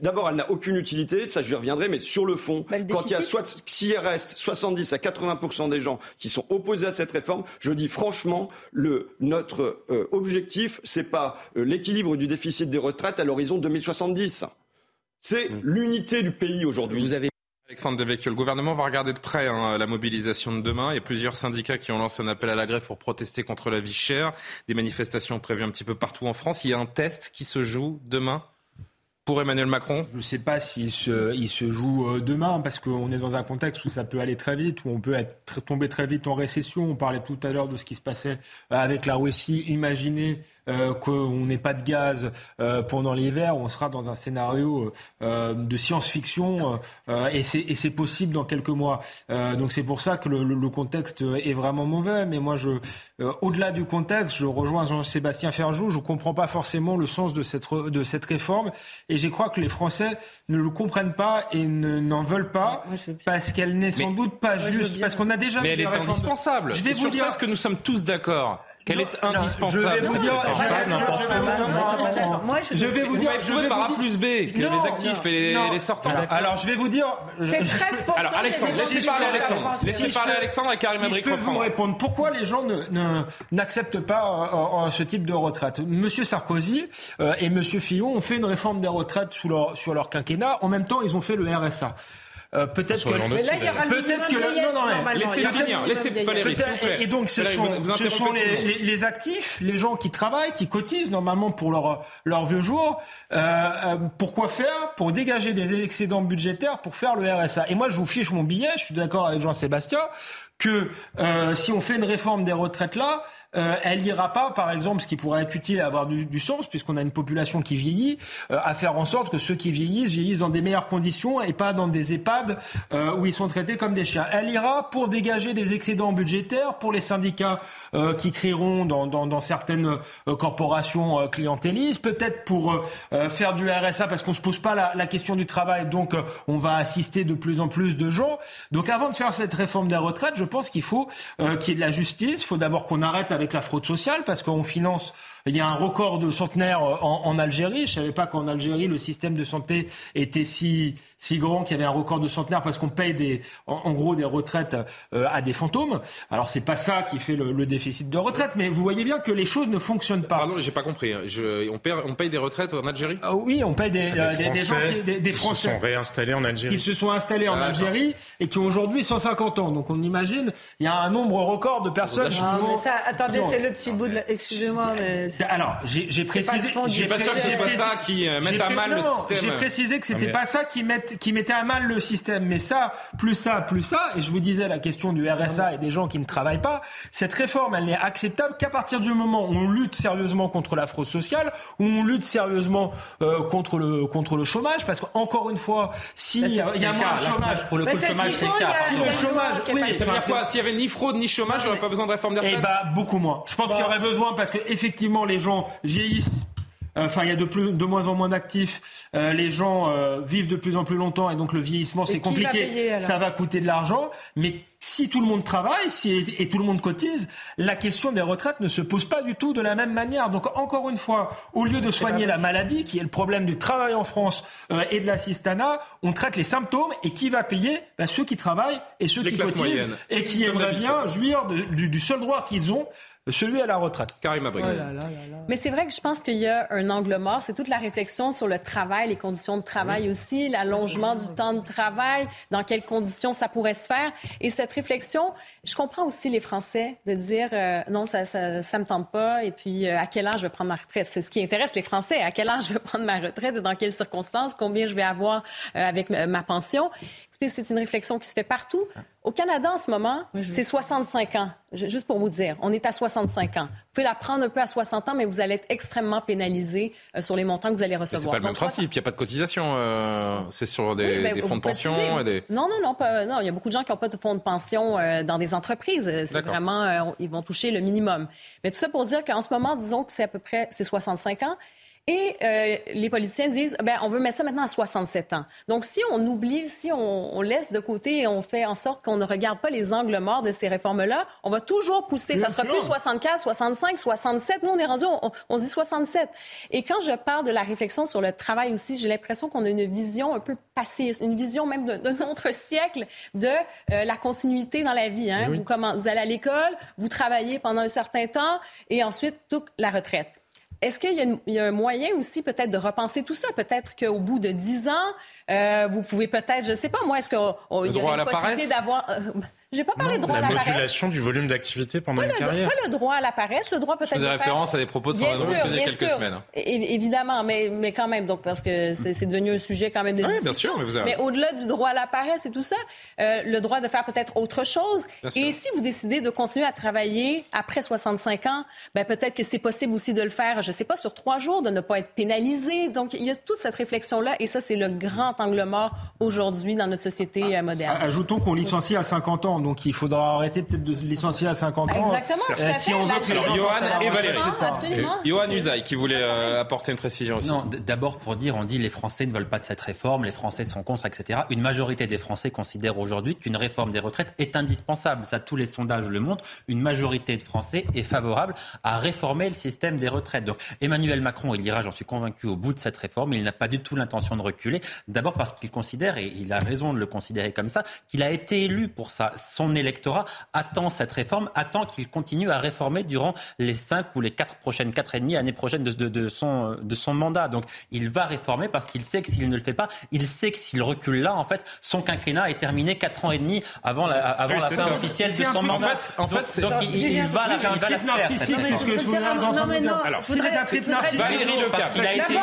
D'abord, elle n'a aucune utilité, ça je reviendrai, mais sur le fond, bah, quand il y a soit, s'il reste 70 à 80 des gens qui sont opposés à cette réforme, je dis franchement, le, notre euh, objectif, c'est pas euh, l'équilibre du déficit des retraites à l'horizon 2070. C'est mmh. l'unité du pays aujourd'hui. Vous avez Alexandre Devecchio, le gouvernement va regarder de près hein, la mobilisation de demain. Il y a plusieurs syndicats qui ont lancé un appel à la grève pour protester contre la vie chère. Des manifestations prévues un petit peu partout en France. Il y a un test qui se joue demain pour Emmanuel Macron? Je ne sais pas s'il se, il se joue euh, demain, parce qu'on est dans un contexte où ça peut aller très vite, où on peut être, tomber très vite en récession. On parlait tout à l'heure de ce qui se passait euh, avec la Russie. Imaginez euh, qu'on n'ait pas de gaz euh, pendant l'hiver, on sera dans un scénario euh, de science-fiction et c'est possible dans quelques mois. donc c'est pour ça que le, le, contexte est vraiment mauvais. Mais moi, je, au-delà du contexte, je rejoins Jean-Sébastien Ferjou. Je ne comprends pas forcément le sens de cette, de cette réforme et je crois que les Français ne le comprennent pas et n'en veulent pas parce qu'elle n'est sans doute pas juste. Parce qu'on a déjà. Mais elle est indispensable. Je vais vous dire. ce que nous sommes tous tous qu'elle est indispensable. Je vais vous dire, je vais vous dire, je vais par A plus B que les actifs et les, sortants. Alors je vais vous dire. C'est 13 Alors Alexandre, laissez parler Alexandre. Laissez parler Alexandre et Karim Si je peux vous répondre, pourquoi les gens n'acceptent pas euh, euh, ce type de retraite? Monsieur Sarkozy euh, et Monsieur Fillon ont fait une réforme des retraites sur leur quinquennat. En même temps, ils ont fait le RSA. Euh, peut-être que mais là, il y aura peut-être que non, non, laissez finir, laissez Valérie, s'il vous plaît. Et donc ce sont, ce sont les, les, les, actifs, les gens qui travaillent, qui cotisent normalement pour leur leur vieux jour. Euh, euh, pourquoi faire? Pour dégager des excédents budgétaires pour faire le RSA. Et moi, je vous fiche mon billet. Je suis d'accord avec Jean-Sébastien que euh, si on fait une réforme des retraites là, euh, elle ira pas, par exemple, ce qui pourrait être utile à avoir du, du sens, puisqu'on a une population qui vieillit, euh, à faire en sorte que ceux qui vieillissent vieillissent dans des meilleures conditions et pas dans des EHPAD euh, où ils sont traités comme des chiens. Elle ira pour dégager des excédents budgétaires pour les syndicats euh, qui créeront dans, dans, dans certaines corporations clientélistes, peut-être pour faire du RSA parce qu'on se pose pas la, la question du travail, donc on va assister de plus en plus de gens. Donc avant de faire cette réforme des retraites, je pense qu'il faut qu'il y ait de la justice. Il faut d'abord qu'on arrête avec la fraude sociale parce qu'on finance il y a un record de centenaires euh, en, en Algérie. Je savais pas qu'en Algérie le système de santé était si si grand qu'il y avait un record de centenaires parce qu'on paye des en, gros des retraites euh, à des fantômes. Alors c'est pas ça qui fait le, le, déficit de retraite, mais vous voyez bien que les choses ne fonctionnent pas. Pardon, j'ai pas compris. Je, on, paye, on paye des retraites en Algérie? Ah Oui, on paye des, euh, des, des, gens qui, des, Français qui se sont réinstallés en Algérie, qui se sont installés en Algérie et qui ont aujourd'hui 150 ans. Donc on imagine, il y a un nombre record de personnes. Ah, ça, attendez, c'est le petit bout de. La... Excusez-moi, mais alors j'ai j'ai précisé. J'ai pas sûr que c'est pas ça qui euh, met à mal le système. J'ai précisé que c'était pas ça qui, met, qui mettait à mal le système. Mais ça, plus ça, plus ça, et je vous disais la question du RSA et des gens qui ne travaillent pas, cette réforme, elle n'est acceptable qu'à partir du moment où on lutte sérieusement contre la fraude sociale, où on lutte sérieusement euh, contre, le, contre le chômage. Parce qu'encore une fois, s'il y, a, y a moins de chômage. Pour le coup, le chômage, c'est le cas. Si le chômage. Oui, quoi? S'il y avait ni fraude ni chômage, il n'y aurait pas besoin de réforme des retraites? Eh bah, beaucoup moins. Je pense qu'il y aurait besoin parce que effectivement, les gens vieillissent Enfin, il y a de, plus, de moins en moins d'actifs. Euh, les gens euh, vivent de plus en plus longtemps et donc le vieillissement, c'est compliqué. ça va coûter de l'argent. Mais si tout le monde travaille si, et tout le monde cotise, la question des retraites ne se pose pas du tout de la même manière. Donc, encore une fois, au lieu de soigner la maladie, qui est le problème du travail en France euh, et de l'assistanat, on traite les symptômes. Et qui va payer? Ben, Ceux qui travaillent et ceux qui cotisent et qui aimeraient bien jouir du, du seul droit qu'ils ont, celui à la retraite. Karim Abri. Oh Mais c'est vrai que je pense qu'il y a un angle mort. C'est toute la réflexion sur le travail, les conditions de travail aussi, l'allongement du temps de travail, dans quelles conditions ça pourrait se faire. Et cette réflexion, je comprends aussi les Français de dire euh, non, ça, ça, ça me tente pas. Et puis, euh, à quel âge je vais prendre ma retraite? C'est ce qui intéresse les Français. À quel âge je vais prendre ma retraite et dans quelles circonstances? Combien je vais avoir euh, avec ma pension? C'est une réflexion qui se fait partout. Au Canada, en ce moment, c'est 65 ans. Juste pour vous dire, on est à 65 ans. Vous pouvez la prendre un peu à 60 ans, mais vous allez être extrêmement pénalisé euh, sur les montants que vous allez recevoir. C'est pas le même principe. Il n'y a pas de cotisation. Euh, c'est sur des, ben, fonds de pension. Non, non, non, non. Il y a beaucoup de gens qui n'ont pas de fonds de pension euh, dans des entreprises. C'est vraiment, ils vont toucher le minimum. Mais tout ça pour dire qu'en ce moment, disons que c'est à peu près, c'est 65 ans. Et euh, les politiciens disent, ben, on veut mettre ça maintenant à 67 ans. Donc, si on oublie, si on, on laisse de côté et on fait en sorte qu'on ne regarde pas les angles morts de ces réformes-là, on va toujours pousser. ça sera plus 64, 65, 67. Nous, on est rendu, on, on, se dit 67. Et quand je parle de la réflexion sur le travail aussi, j'ai l'impression qu'on a une vision un peu passée, une vision même d'un autre siècle de euh, la continuité dans la vie. Hein. Vous, comment, vous allez à l'école, vous travaillez pendant un certain temps et ensuite, toute la retraite. Est-ce qu'il y, a un moyen aussi peut-être de repenser tout ça? Peut-être qu'au bout de dix ans, euh, vous pouvez peut-être, je ne sais pas, moi, est-ce qu'il y a une possibilité d'avoir... J'ai pas parlé de droit à la paresse. La modulation du volume d'activité pendant une carrière. Pas le droit à la paresse, le droit peut-être. Je faisais référence à des propos de Sandra il y a quelques semaines. évidemment, mais, mais quand même, donc parce que c'est devenu un sujet quand même de oui, bien sûr, mais vous avez... Mais au-delà du droit à la paresse et tout ça, euh, le droit de faire peut-être autre chose. et si vous décidez de continuer à travailler après 65 ans, ben peut-être que c'est possible aussi de le faire, je sais pas, sur trois jours, de ne pas être pénalisé. Donc il y a toute cette réflexion-là, et ça c'est le grand angle mort aujourd'hui dans notre société euh, moderne. Ajoutons qu'on licencie à 50 ans, donc il faudra arrêter peut-être de licencier à 50 ans. Exactement. À si on veut que Johan et Valérie. Johan Usaï qui voulait euh, apporter une précision aussi. Non, d'abord pour dire, on dit les Français ne veulent pas de cette réforme, les Français sont contre, etc. Une majorité des Français considèrent aujourd'hui qu'une réforme des retraites est indispensable. Ça, tous les sondages le montrent. Une majorité de Français est favorable à réformer le système des retraites. Donc Emmanuel Macron, il ira, j'en suis convaincu, au bout de cette réforme. Il n'a pas du tout l'intention de reculer. D'abord parce qu'il considère, et il a raison de le considérer comme ça, qu'il a été élu pour ça. Son électorat attend cette réforme, attend qu'il continue à réformer durant les cinq ou les quatre prochaines, quatre et demi années prochaines de, de, son, de son mandat. Donc il va réformer parce qu'il sait que s'il ne le fait pas, il sait que s'il recule là, en fait, son quinquennat est terminé quatre ans et demi avant la, avant la fin officielle de son mandat. En fait, donc, il, il, va la, il va la faire. ce que je voudrais non, mais non. Alors, je voudrais, un trip narcissique. Valérie. Il a été,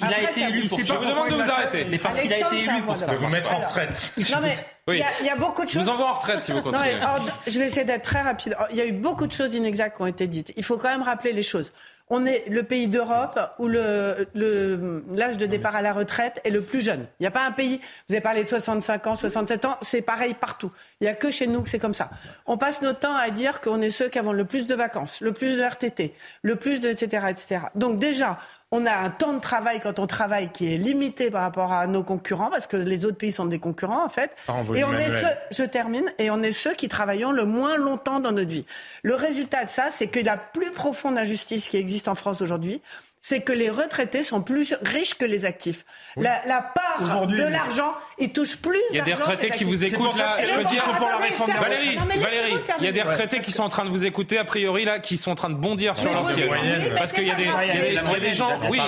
il a été élu pour ça. Je vous demande de vous arrêter. Mais parce qu'il a été élu pour ça. De vous mettre en retraite. Non, mais il, y a, beaucoup de choses. Je vous envoie en retraite si vous continuez. Non, je vais essayer d'être très rapide. Il y a eu beaucoup de choses inexactes qui ont été dites. Il faut quand même rappeler les choses. On est le pays d'Europe où l'âge le, l'âge de départ à la retraite est le plus jeune. Il n'y a pas un pays, vous avez parlé de 65 ans, 67 ans, c'est pareil partout. Il n'y a que chez nous que c'est comme ça. On passe notre temps à dire qu'on est ceux qui avons le plus de vacances, le plus de RTT, le plus de etc. etc. Donc déjà, on a un temps de travail quand on travaille qui est limité par rapport à nos concurrents, parce que les autres pays sont des concurrents en fait. et on est ceux, je termine, et on est ceux qui travaillons le moins longtemps dans notre vie. Le résultat de ça, c'est que la plus profonde injustice qui existe en France aujourd'hui, c'est que les retraités sont plus riches que les actifs. La, la, part de l'argent, ils touchent plus Il y a des retraités qui vous écoutent là. Je veux dire, pour la réforme Valérie, Valérie, il y a des retraités qui sont en train de vous écouter a priori là, qui sont en train de bondir sur leur siège. Parce qu'il y, a des gens. Oui,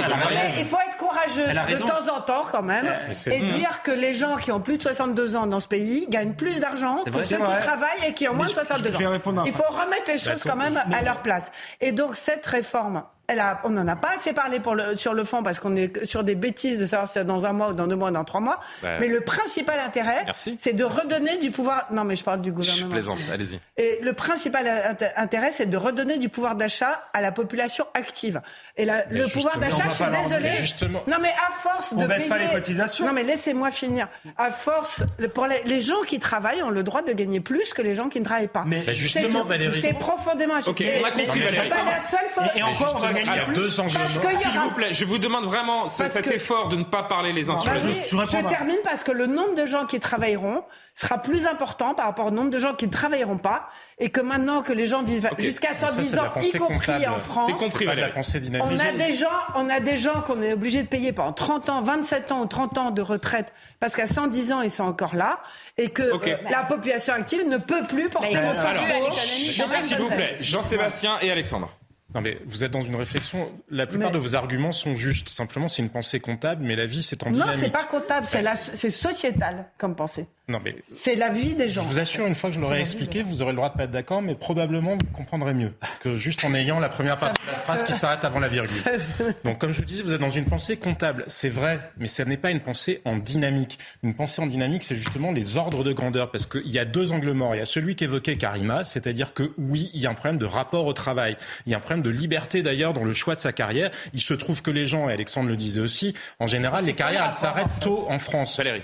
il faut être courageux de temps en temps quand même et dire que les gens qui ont plus de 62 ans dans ce pays gagnent plus d'argent que ceux qui travaillent et qui ont moins de 62 ans. Il faut remettre les choses quand même à leur place. Et donc cette réforme on n'en a pas assez parlé pour le, sur le fond parce qu'on est sur des bêtises de savoir si c'est dans un mois ou dans deux mois ou dans trois mois. Mais le principal intérêt, c'est de redonner du pouvoir. Non, mais je parle du gouvernement. Je plaisante, allez-y. Et le principal intérêt, c'est de redonner du pouvoir d'achat à la population active. Et le pouvoir d'achat, je suis désolée. Non, mais à force on de baisse payer... pas les cotisations. Non, mais laissez-moi finir. À force, pour les, gens qui travaillent ont le droit de gagner plus que les gens qui ne travaillent pas. Mais justement, Valérie. C'est profondément. Ok, on a compris, Valérie. Pas la seule fois. Et encore, S'il vous plaît, je vous demande vraiment cet effort de ne pas parler les uns sur les autres. Je termine parce que le nombre de gens qui travailleront sera plus important par rapport au nombre de gens qui ne travailleront pas et que maintenant que les gens vivent jusqu'à 110 ans, y compris en France, c'est compris, la pensée on a des gens, on a des gens qu'on est obligé de payer pendant 30 ans, 27 ans ou 30 ans de retraite parce qu'à 110 ans ils sont encore là et que euh, la population active ne peut plus porter le fardeau. S'il vous plaît, Jean-Sébastien et Alexandre. Non, mais vous êtes dans une réflexion. La plupart de vos arguments sont justes. Simplement, c'est une pensée comptable, mais la vie, c'est en dynamique. Non, c'est pas comptable, c'est sociétal comme pensée. Non, mais c'est la vie des gens. Je vous assure, une fois que je l'aurai expliqué, vous aurez le droit de pas être d'accord, mais probablement vous comprendrez mieux que juste en ayant la première partie de la phrase qui s'arrête avant la virgule. Donc, comme je vous disais, vous êtes dans une pensée comptable. C'est vrai, mais ce n'est pas une pensée en dynamique. Une pensée en dynamique, c'est justement les ordres de grandeur, parce qu'il y a deux angles morts. Il y a celui qu'évoquait Karima, c'est-à-dire que oui, il y a un problème de rapport au travail. Il y a un problème de liberté d'ailleurs dans le choix de sa carrière. Il se trouve que les gens, et Alexandre le disait aussi, en général, les carrières, elles s'arrêtent tôt en France. Valérie.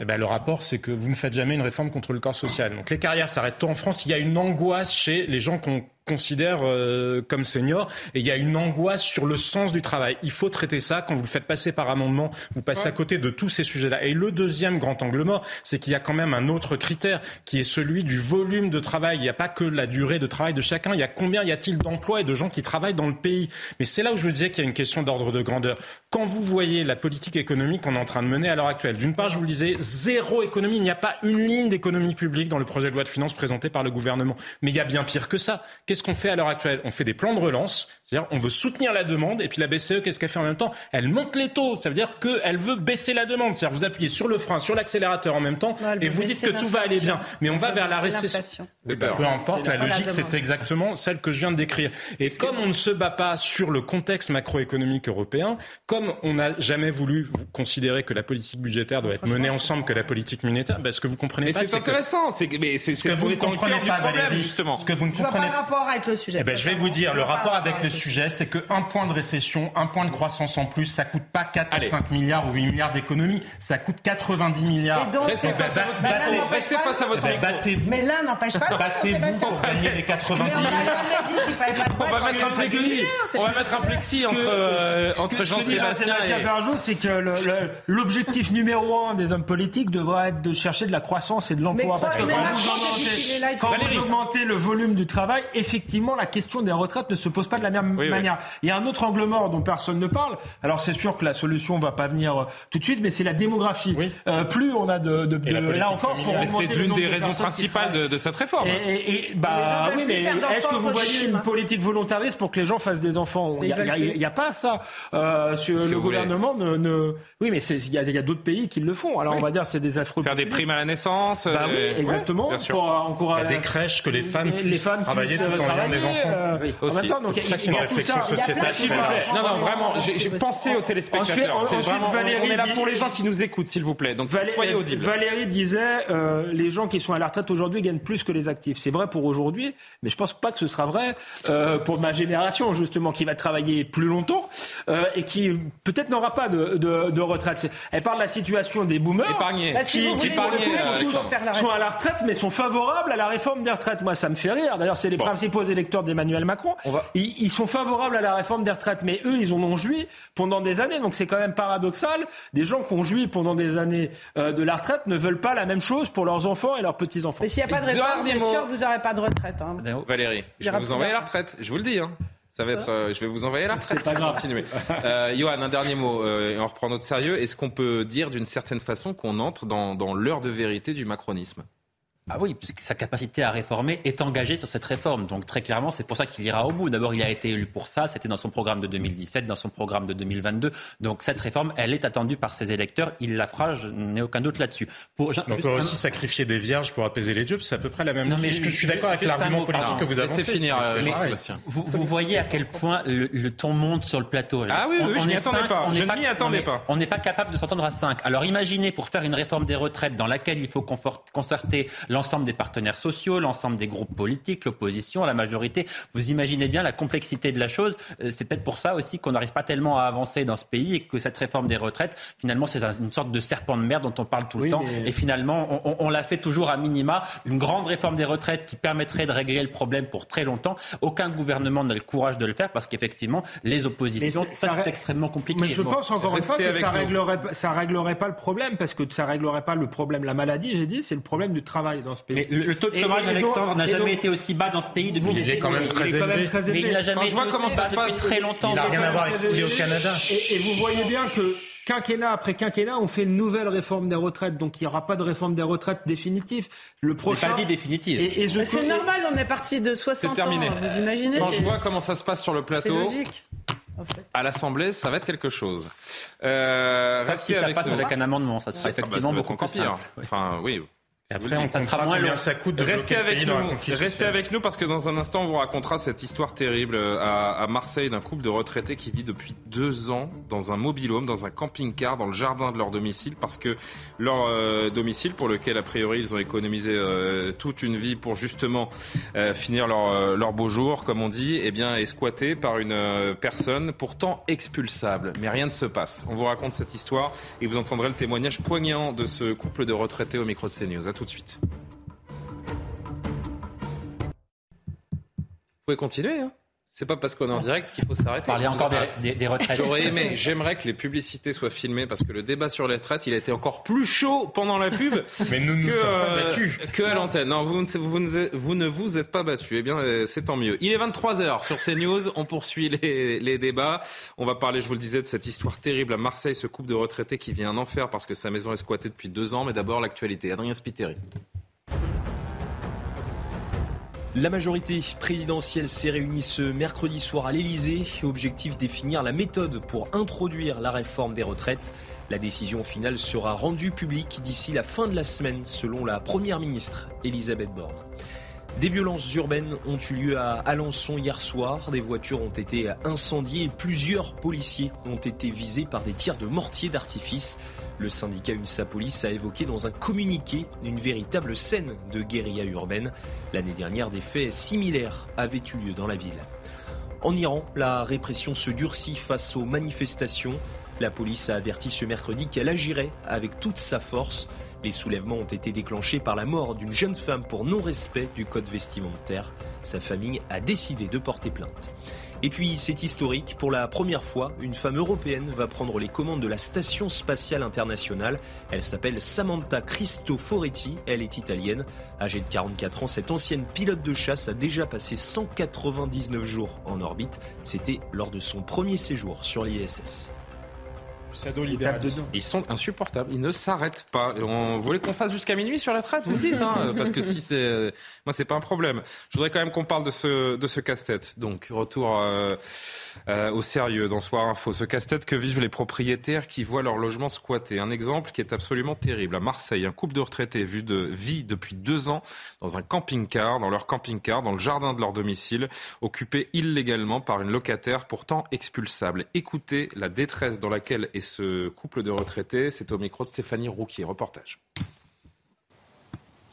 Eh ben, le rapport, c'est que vous ne faites jamais une réforme contre le corps social. Donc les carrières s'arrêtent tôt en France? Il y a une angoisse chez les gens qu'on considère euh, comme senior et il y a une angoisse sur le sens du travail. Il faut traiter ça. Quand vous le faites passer par amendement, vous passez à côté de tous ces sujets-là. Et le deuxième grand angle mort, c'est qu'il y a quand même un autre critère qui est celui du volume de travail. Il n'y a pas que la durée de travail de chacun. Il y a combien y a-t-il d'emplois et de gens qui travaillent dans le pays. Mais c'est là où je vous disais qu'il y a une question d'ordre de grandeur. Quand vous voyez la politique économique qu'on est en train de mener à l'heure actuelle, d'une part, je vous le disais, zéro économie. Il n'y a pas une ligne d'économie publique dans le projet de loi de finances présenté par le gouvernement. Mais il y a bien pire que ça. Qu'est-ce qu'est-ce qu'on fait à l'heure actuelle On fait des plans de relance, c'est-à-dire on veut soutenir la demande, et puis la BCE, qu'est-ce qu'elle fait en même temps? Elle monte les taux, ça veut dire qu'elle veut baisser la demande, c'est-à-dire vous appuyez sur le frein, sur l'accélérateur en même temps, et vous dites que tout va aller bien. Mais on va vers la récession. Peu importe, la logique, c'est exactement celle que je viens de décrire. Et comme on ne se bat pas sur le contexte macroéconomique européen, comme on n'a jamais voulu considérer que la politique budgétaire doit être menée ensemble que la politique monétaire, ben, ce que vous comprenez pas, c'est intéressant. C'est mais c'est ce que vous ne comprenez pas, problème, justement. Ce que vous ne comprenez pas. Rapport avec le sujet. Eh ben, je vais vous dire, le rapport avec le sujet, c'est qu'un point de récession, un point de croissance en plus, ça coûte pas 4 à 5 milliards ou 8 milliards d'économies, ça coûte 90 milliards. Et donc, restez, face, à votre restez face à votre micro. Battez-vous. Mais l'un n'empêche pas. Battez-vous pour gagner les 90 milliards. On va mettre un plexi. On va mettre un plexi entre entre Jean-Sébastien et Ferjou, c'est que l'objectif numéro un des hommes politiques devrait être de chercher de la croissance et de l'emploi. Parce que quand vous augmentez le volume du travail, effectivement, la question des retraites ne se pose pas de la même manière. Il y a un autre angle mort dont personne ne parle. Alors c'est sûr que la solution va pas venir euh, tout de suite, mais c'est la démographie. Euh, plus on a de, de, de là encore pour c'est l'une des raisons principales de, cette réforme. Et, bah oui, mais est-ce que vous voyez une politique volontariste pour que les gens fassent des enfants? Il n'y a, pas ça. Euh, sur le gouvernement ne, ne, Oui, mais il y a, d'autres pays qui le font. Alors on va dire c'est des affreux. Faire des primes à la naissance. Bah oui, exactement. Pour il y a des crèches que les femmes puissent travailler tout des enfants. En même temps, donc c'est une réflexion sociétale. Non, non, vraiment, j'ai pensé aux téléspectateurs. on est là pour les gens qui nous écoutent, s'il vous plaît. Donc soyez audibles. Valérie disait euh, les gens qui sont à la retraite aujourd'hui gagnent plus que les actifs. C'est vrai pour aujourd'hui, mais je pense pas que ce sera vrai euh, pour ma génération justement qui va travailler plus longtemps euh, et qui peut-être n'aura pas de, de, de, retraite. Elle parle de la situation des boomers épargnés. Bah, qui, qui sont, à la retraite mais sont favorables à la réforme des retraites. Moi, ça me fait rire. D'ailleurs, c'est les principaux électeurs d'Emmanuel Macron. Ils, ils, sont favorables à la réforme des retraites, mais eux, ils en ont joui pendant des années. Donc c'est quand même paradoxal. Des gens qui ont joui pendant des années euh, de la retraite ne veulent pas la même chose pour leurs enfants et leurs petits-enfants. Mais s'il n'y a pas de réforme, c'est sûr que vous n'aurez pas de retraite. Hein. Valérie, je vais vous envoyer la retraite. Je vous le dis. Hein. Ça va être, euh, je vais vous envoyer la retraite. C'est pas grave. Continuer. Euh, Johan, un dernier mot, euh, et on reprend notre sérieux. Est-ce qu'on peut dire d'une certaine façon qu'on entre dans, dans l'heure de vérité du macronisme? Ah oui, puisque sa capacité à réformer est engagée sur cette réforme. Donc très clairement, c'est pour ça qu'il ira au bout. D'abord, il a été élu pour ça. C'était dans son programme de 2017, dans son programme de 2022. Donc cette réforme, elle est attendue par ses électeurs. Il la fera, je n'ai aucun doute là-dessus. Pour... On peut aussi sacrifier des vierges pour apaiser les dieux. C'est à peu près la même. Non, mais je, je, suis d'accord avec l'argument politique que vous avancez. finir, euh, vous, vous, voyez à quel point le, ton monte sur le plateau. Ah oui, oui, on, je n'y attendais pas. On je n'y attendais pas. On n'est pas capable de s'entendre à 5. Alors imaginez pour faire une réforme des retraites dans laquelle il faut concerter l'ensemble des partenaires sociaux, l'ensemble des groupes politiques, l'opposition, la majorité. Vous imaginez bien la complexité de la chose. Euh, c'est peut-être pour ça aussi qu'on n'arrive pas tellement à avancer dans ce pays et que cette réforme des retraites, finalement, c'est une sorte de serpent de mer dont on parle tout le temps. Et finalement, on, on l'a fait toujours à minima. Une grande réforme des retraites qui permettrait de régler le problème pour très longtemps. Aucun gouvernement n'a le courage de le faire parce qu'effectivement, les oppositions, ça, c'est extrêmement compliqué. Mais je pense encore une fois que ça réglerait, ça réglerait pas le problème parce que ça réglerait pas le problème. La maladie, j'ai dit, c'est le problème du travail dans ce pays. Mais le, taux de chômage, Alexandre, n'a jamais été aussi bas dans ce pays depuis. Il est quand même très élevé. Mais il n'a jamais été aussi bas depuis très longtemps. Il n'a rien à voir avec ce qu'il est au Canada. Et, vous voyez bien que quinquennat après quinquennat, on fait une nouvelle réforme des retraites. Donc il n'y aura pas de réforme des retraites définitive. Le prochain. Pas dit définitive. Et, c'est normal, on est parti de 60 terminé. ans. Vous imaginez Quand je vois comment ça se passe sur le plateau. Logique. À l'Assemblée, ça va être quelque chose. Euh, restez si ça passe avec un amendement, ça sera effectivement beaucoup pire. Enfin, oui, et après, on ça sera moins combien ça coûte de restez avec nous. Restez avec nous parce que dans un instant, on vous racontera cette histoire terrible euh, à, à Marseille d'un couple de retraités qui vit depuis deux ans dans un mobilhome, dans un camping-car, dans le jardin de leur domicile parce que leur euh, domicile, pour lequel a priori ils ont économisé euh, toute une vie pour justement finir leur, leur beau jour, comme on dit, eh bien, est squatté par une personne pourtant expulsable. Mais rien ne se passe. On vous raconte cette histoire et vous entendrez le témoignage poignant de ce couple de retraités au micro de CNews tout de suite. Vous pouvez continuer, hein c'est pas parce qu'on est en direct qu'il faut s'arrêter. Parler encore des, retraites. J'aurais aimé, j'aimerais que les publicités soient filmées parce que le débat sur les retraites, il a été encore plus chaud pendant la pub [laughs] Mais nous nous sommes pas battus. Euh, que à l'antenne. Non, vous, vous, vous, ne vous êtes pas battus. Eh bien, euh, c'est tant mieux. Il est 23h sur CNews. On poursuit les, les, débats. On va parler, je vous le disais, de cette histoire terrible à Marseille, ce couple de retraités qui vient un enfer parce que sa maison est squattée depuis deux ans. Mais d'abord, l'actualité. Adrien Spiteri. La majorité présidentielle s'est réunie ce mercredi soir à l'Elysée. Objectif définir la méthode pour introduire la réforme des retraites. La décision finale sera rendue publique d'ici la fin de la semaine, selon la première ministre Elisabeth Borne. Des violences urbaines ont eu lieu à Alençon hier soir. Des voitures ont été incendiées et plusieurs policiers ont été visés par des tirs de mortier d'artifice. Le syndicat UNSA Police a évoqué dans un communiqué une véritable scène de guérilla urbaine. L'année dernière, des faits similaires avaient eu lieu dans la ville. En Iran, la répression se durcit face aux manifestations. La police a averti ce mercredi qu'elle agirait avec toute sa force. Les soulèvements ont été déclenchés par la mort d'une jeune femme pour non-respect du code vestimentaire. Sa famille a décidé de porter plainte. Et puis c'est historique, pour la première fois, une femme européenne va prendre les commandes de la Station spatiale internationale. Elle s'appelle Samantha Cristoforetti, elle est italienne. Âgée de 44 ans, cette ancienne pilote de chasse a déjà passé 199 jours en orbite. C'était lors de son premier séjour sur l'ISS. Ils sont insupportables. Ils ne s'arrêtent pas. on voulait qu'on fasse jusqu'à minuit sur la traite, vous dites, hein, parce que si c'est, moi c'est pas un problème. Je voudrais quand même qu'on parle de ce casse-tête. Donc retour. Euh, euh, au sérieux dans Soir Info. Ce casse-tête que vivent les propriétaires qui voient leur logement squatté. Un exemple qui est absolument terrible. À Marseille, un couple de retraités de, vit depuis deux ans dans un camping-car, dans leur camping-car, dans le jardin de leur domicile, occupé illégalement par une locataire pourtant expulsable. Écoutez la détresse dans laquelle est ce couple de retraités. C'est au micro de Stéphanie Rouquier. Reportage.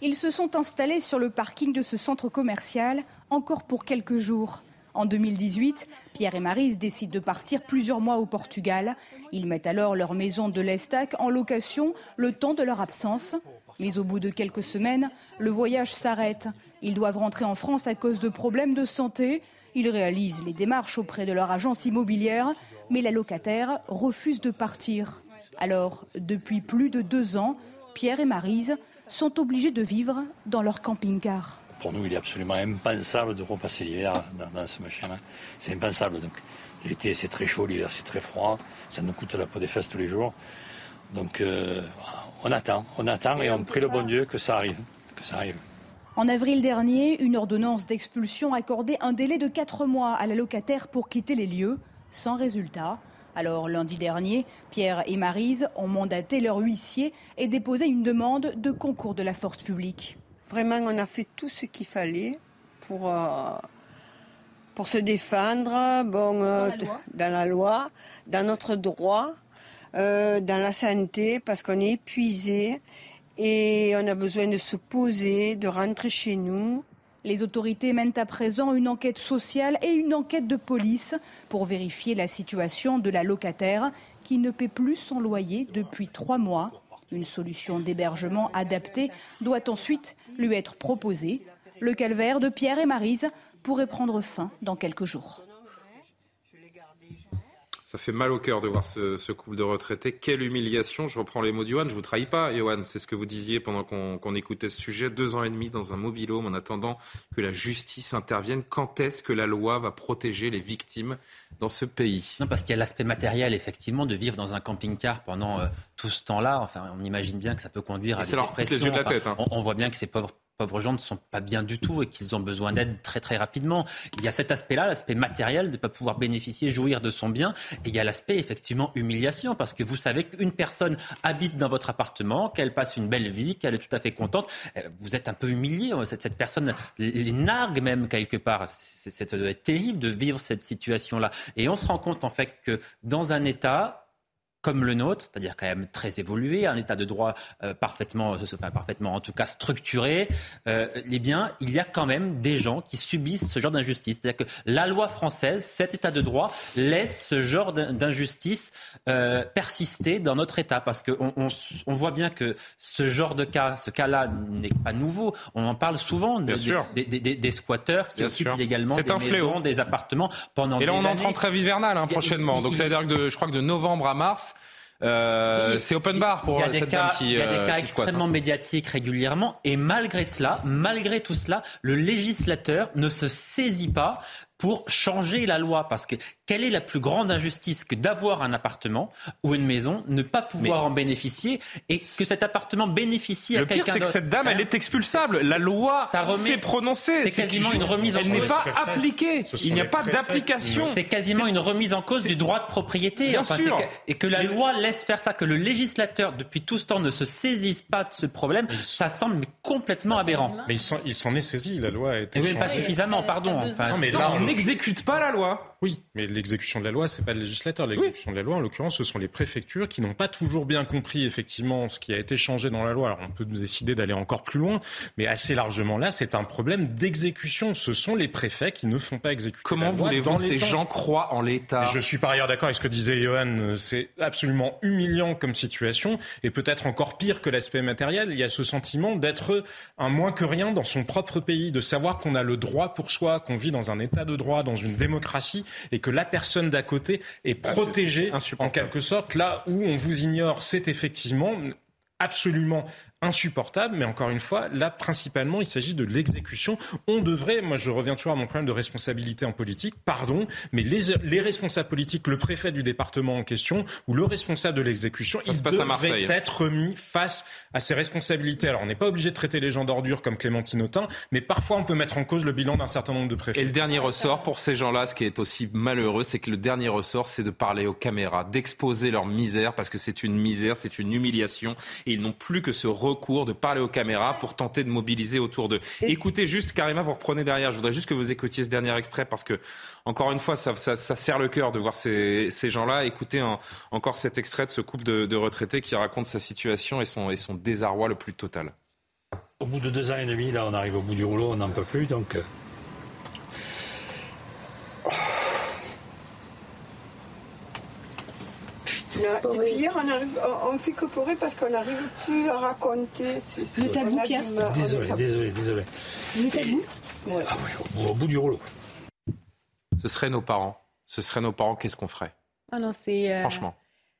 Ils se sont installés sur le parking de ce centre commercial encore pour quelques jours. En 2018, Pierre et Marise décident de partir plusieurs mois au Portugal. Ils mettent alors leur maison de l'Estac en location le temps de leur absence. Mais au bout de quelques semaines, le voyage s'arrête. Ils doivent rentrer en France à cause de problèmes de santé. Ils réalisent les démarches auprès de leur agence immobilière, mais la locataire refuse de partir. Alors, depuis plus de deux ans, Pierre et Marise sont obligés de vivre dans leur camping-car. Pour nous, il est absolument impensable de repasser l'hiver dans, ce machin-là. C'est impensable. Donc, l'été, c'est très chaud, l'hiver, c'est très froid. Ça nous coûte la peau des fesses tous les jours. Donc, euh, on attend, on attend et on prie le bon Dieu que ça arrive, que ça arrive. En avril dernier, une ordonnance d'expulsion accordait un délai de 4 mois à la locataire pour quitter les lieux, sans résultat. Alors lundi dernier, Pierre et Marise ont mandaté leur huissier et déposé une demande de concours de la force publique. Vraiment, on a fait tout ce qu'il fallait pour, euh, pour se défendre bon, euh, dans, la loi, dans notre droit, euh, dans la santé, parce qu'on est épuisé et on a besoin de se poser, de rentrer chez nous. Les autorités mènent à présent une enquête sociale et une enquête de police pour vérifier la situation de la locataire qui ne paie plus son loyer depuis trois mois. Une solution d'hébergement adaptée doit ensuite lui être proposée. Le calvaire de Pierre et Marise pourrait prendre fin dans quelques jours. Ça fait mal au cœur de voir ce, couple de retraités. Quelle humiliation. Je reprends les mots d'Yohan. Je vous trahis pas, Yohan. C'est ce que vous disiez pendant qu'on écoutait ce sujet. Deux ans et demi dans un mobilhome en attendant que la justice intervienne. Quand est-ce que la loi va protéger les victimes dans ce pays? Non, parce qu'il y a l'aspect matériel, effectivement, de vivre dans un camping-car pendant euh, tout ce temps-là. Enfin, on imagine bien que ça peut conduire à des dépressions. de la tête, hein. on, voit bien que ces pauvres pauvres gens ne sont pas bien du tout et qu'ils ont besoin d'aide très très rapidement. Il y a cet aspect-là, l'aspect matériel de ne pas pouvoir bénéficier, jouir de son bien. Et il y a l'aspect effectivement humiliation parce que vous savez qu'une personne habite dans votre appartement, qu'elle passe une belle vie, qu'elle est tout à fait contente. Euh, vous êtes un peu humilié. Cette, cette personne les nargue même quelque part. C'est terrible de vivre cette situation-là. Et on se rend compte en fait que dans un État, comme le nôtre, c'est-à-dire quand même très évolué, un état de droit euh, parfaitement, euh, enfin, parfaitement en tout cas structuré, euh, eh bien, il y a quand même des gens qui subissent ce genre d'injustice. C'est-à-dire que la loi française, cet état de droit, laisse ce genre d'injustice persister dans notre état, parce qu'on on, voit bien que ce genre de cas, ce cas-là n'est pas nouveau. On en parle souvent des, des, des, squatteurs qui occupent également des maisons, des appartements pendant Et là, on entre en trêve hivernale hein, prochainement. Donc ça veut dire que de, je crois que de novembre à mars, euh, c'est open bar pour cette dame qui. Il y a des euh, cas extrêmement médiatiques régulièrement, et malgré cela, malgré tout cela, le législateur ne se saisit pas pour changer la loi. Parce que quelle est la plus grande injustice que d'avoir un appartement ou une maison, ne pas pouvoir en bénéficier et que cet appartement bénéficie à quelqu'un d'autre Le pire, c'est que cette dame, elle est expulsable. La loi s'est prononcée. C'est quasiment une remise en cause. Elle n'est pas appliquée. Il n'y a pas d'application. C'est quasiment une remise en cause du droit de propriété. Bien sûr. et que la loi laisse faire ça, que le législateur, depuis tout ce temps, ne se saisisse pas de ce problème, ça semble complètement aberrant. Mais il s'en est saisi. La loi a été. Mais pas suffisamment, pardon. Enfin, non, mais là, on n'exécute pas la loi. Oui, mais l'exécution de la loi, c'est pas le législateur. L'exécution de la loi, en l'occurrence, ce sont les préfectures qui n'ont pas toujours bien compris effectivement ce qui a été changé dans la loi. Alors on peut décider d'aller encore plus loin, mais assez largement là, c'est un problème d'exécution. Ce sont les préfets qui ne font pas exécuter Comment voulez-vous que ces gens croient en l'État? Je suis par ailleurs d'accord avec ce que disait Johan. C'est absolument humiliant comme situation et peut-être encore pire que l'aspect matériel. Il y a ce sentiment d'être un moins que rien dans son propre pays, de savoir qu'on a le droit pour soi, qu'on vit dans un État de droit, dans une démocratie et que la personne d'à côté est ah, protégée en quelque sorte. Là où on vous ignore, c'est effectivement absolument insupportable. Mais encore une fois, là, principalement, il s'agit de l'exécution. On devrait, moi je reviens toujours à mon problème de responsabilité en politique, pardon, mais les, les responsables politiques, le préfet du département en question ou le responsable de l'exécution, ils devraient être mis face à ces responsabilités. Alors on n'est pas obligé de traiter les gens d'ordure comme Clémentine Autain, mais parfois on peut mettre en cause le bilan d'un certain nombre de préfets. Et le dernier ressort pour ces gens-là, ce qui est aussi malheureux, c'est que le dernier ressort, c'est de parler aux caméras, d'exposer leur misère, parce que c'est une misère, c'est une humiliation, et ils n'ont plus que ce recours de parler aux caméras pour tenter de mobiliser autour d'eux. Écoutez juste, Karima, vous reprenez derrière. Je voudrais juste que vous écoutiez ce dernier extrait parce que, encore une fois, ça, ça, serre le cœur de voir ces, ces gens-là. Écoutez encore cet extrait de ce couple de, de, retraités qui raconte sa situation et son, et son désarroi le plus total. Au bout de deux ans et demi, là, on arrive au bout du rouleau, on n'en peut plus, donc. Euh, et puis hier, on, arrive, on, fait que pleurer parce qu'on n'arrive plus à raconter. Le tabou, Pierre Désolé, désolé, désolé. Le tabou Ah oui, au, bout du rouleau. Ce seraient nos parents. Ce seraient nos parents, qu'est-ce qu'on ferait? Ah non, c'est. Euh, Franchement.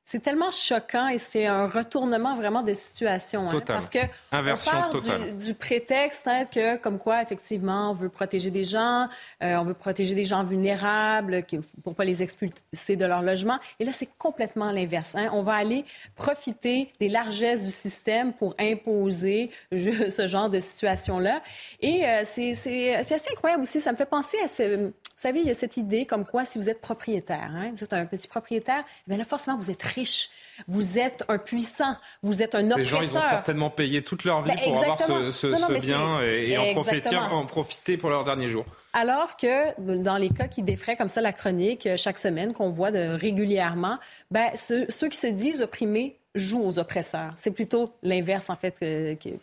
C'est tellement choquant et c'est un retournement vraiment des situations. Hein, parce que Inversion on part Du, prétexte hein, que, comme quoi, effectivement, on veut protéger des gens, euh, on veut protéger des gens vulnérables pour pas les expulser de leur logement. Et là, c'est complètement l'inverse. Hein. On va aller profiter des largesses du système pour imposer [laughs] ce genre de situation-là. Et euh, c'est assez incroyable aussi. Ça me fait penser à ce, vous savez, il y a cette idée comme quoi, si vous êtes propriétaire, hein, vous êtes un petit propriétaire, bien là, forcément, vous êtes riche. Vous êtes un puissant, vous êtes un oppresseur. Ces gens, ils ont certainement payé toute leur vie ben, pour avoir ce, bien et, en, profiter, en profiter pour leurs derniers jours. Alors que dans les cas qui défraient comme ça la chronique chaque semaine, qu'on voit de, régulièrement, ben, ceux, ceux qui se disent opprimés joue aux oppresseurs. C'est plutôt l'inverse, en fait,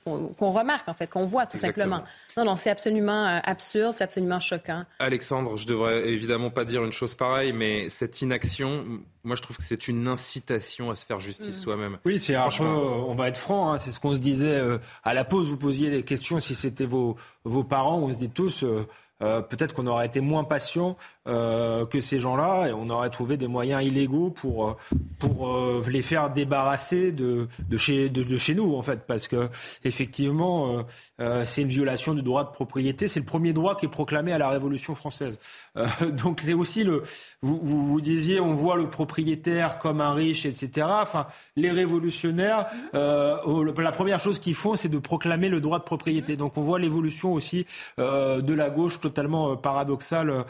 qu'on remarque, en fait, qu'on voit, tout simplement. Non, non, c'est absolument euh, absurde, c'est absolument choquant. Alexandre, je devrais évidemment pas dire une chose pareille, mais cette inaction, moi, je trouve que c'est une incitation à se faire justice mm. soi-même. Oui, c'est un peu, on va être franc, hein, c'est ce qu'on se disait euh, à la pause. Vous posiez des questions si c'était vos, vos parents, on se dit tous. Euh, peut-être qu'on aurait été moins patient euh, que ces gens-là et on aurait trouvé des moyens illégaux pour, euh, pour euh, les faire débarrasser de, de, chez, de, chez nous, en fait, parce que effectivement, c'est une violation du droit de propriété. C'est le premier droit qui est proclamé à la Révolution française. [laughs] donc c'est aussi le. Vous, vous, vous, disiez, on voit le propriétaire comme un riche, etc. Enfin, les révolutionnaires, la première chose qu'ils font, c'est de proclamer le droit de propriété. Donc on voit l'évolution aussi de la gauche totalement paradoxale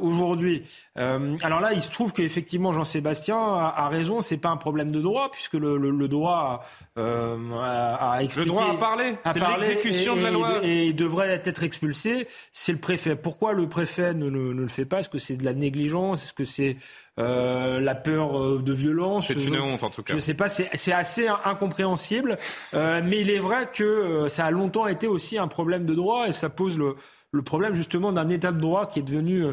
aujourd'hui. Euh, alors là, il se trouve qu'effectivement, Jean-Sébastien a, raison, c'est pas un problème de droit, puisque le, le, droit euh, a, expliqué... Le droit à parler, c'est l'exécution de la loi. Et, il devrait être expulsé, c'est le préfet. Pourquoi le préfet ne, ne, le fait pas? Est-ce que c'est de la négligence? Est-ce que c'est euh, la peur euh, de violence? C'est une honte en tout cas. Je sais pas, c'est assez incompréhensible. Euh, mais il est vrai que ça a longtemps été aussi un problème de droit et ça pose le, le problème justement d'un état de droit qui est devenu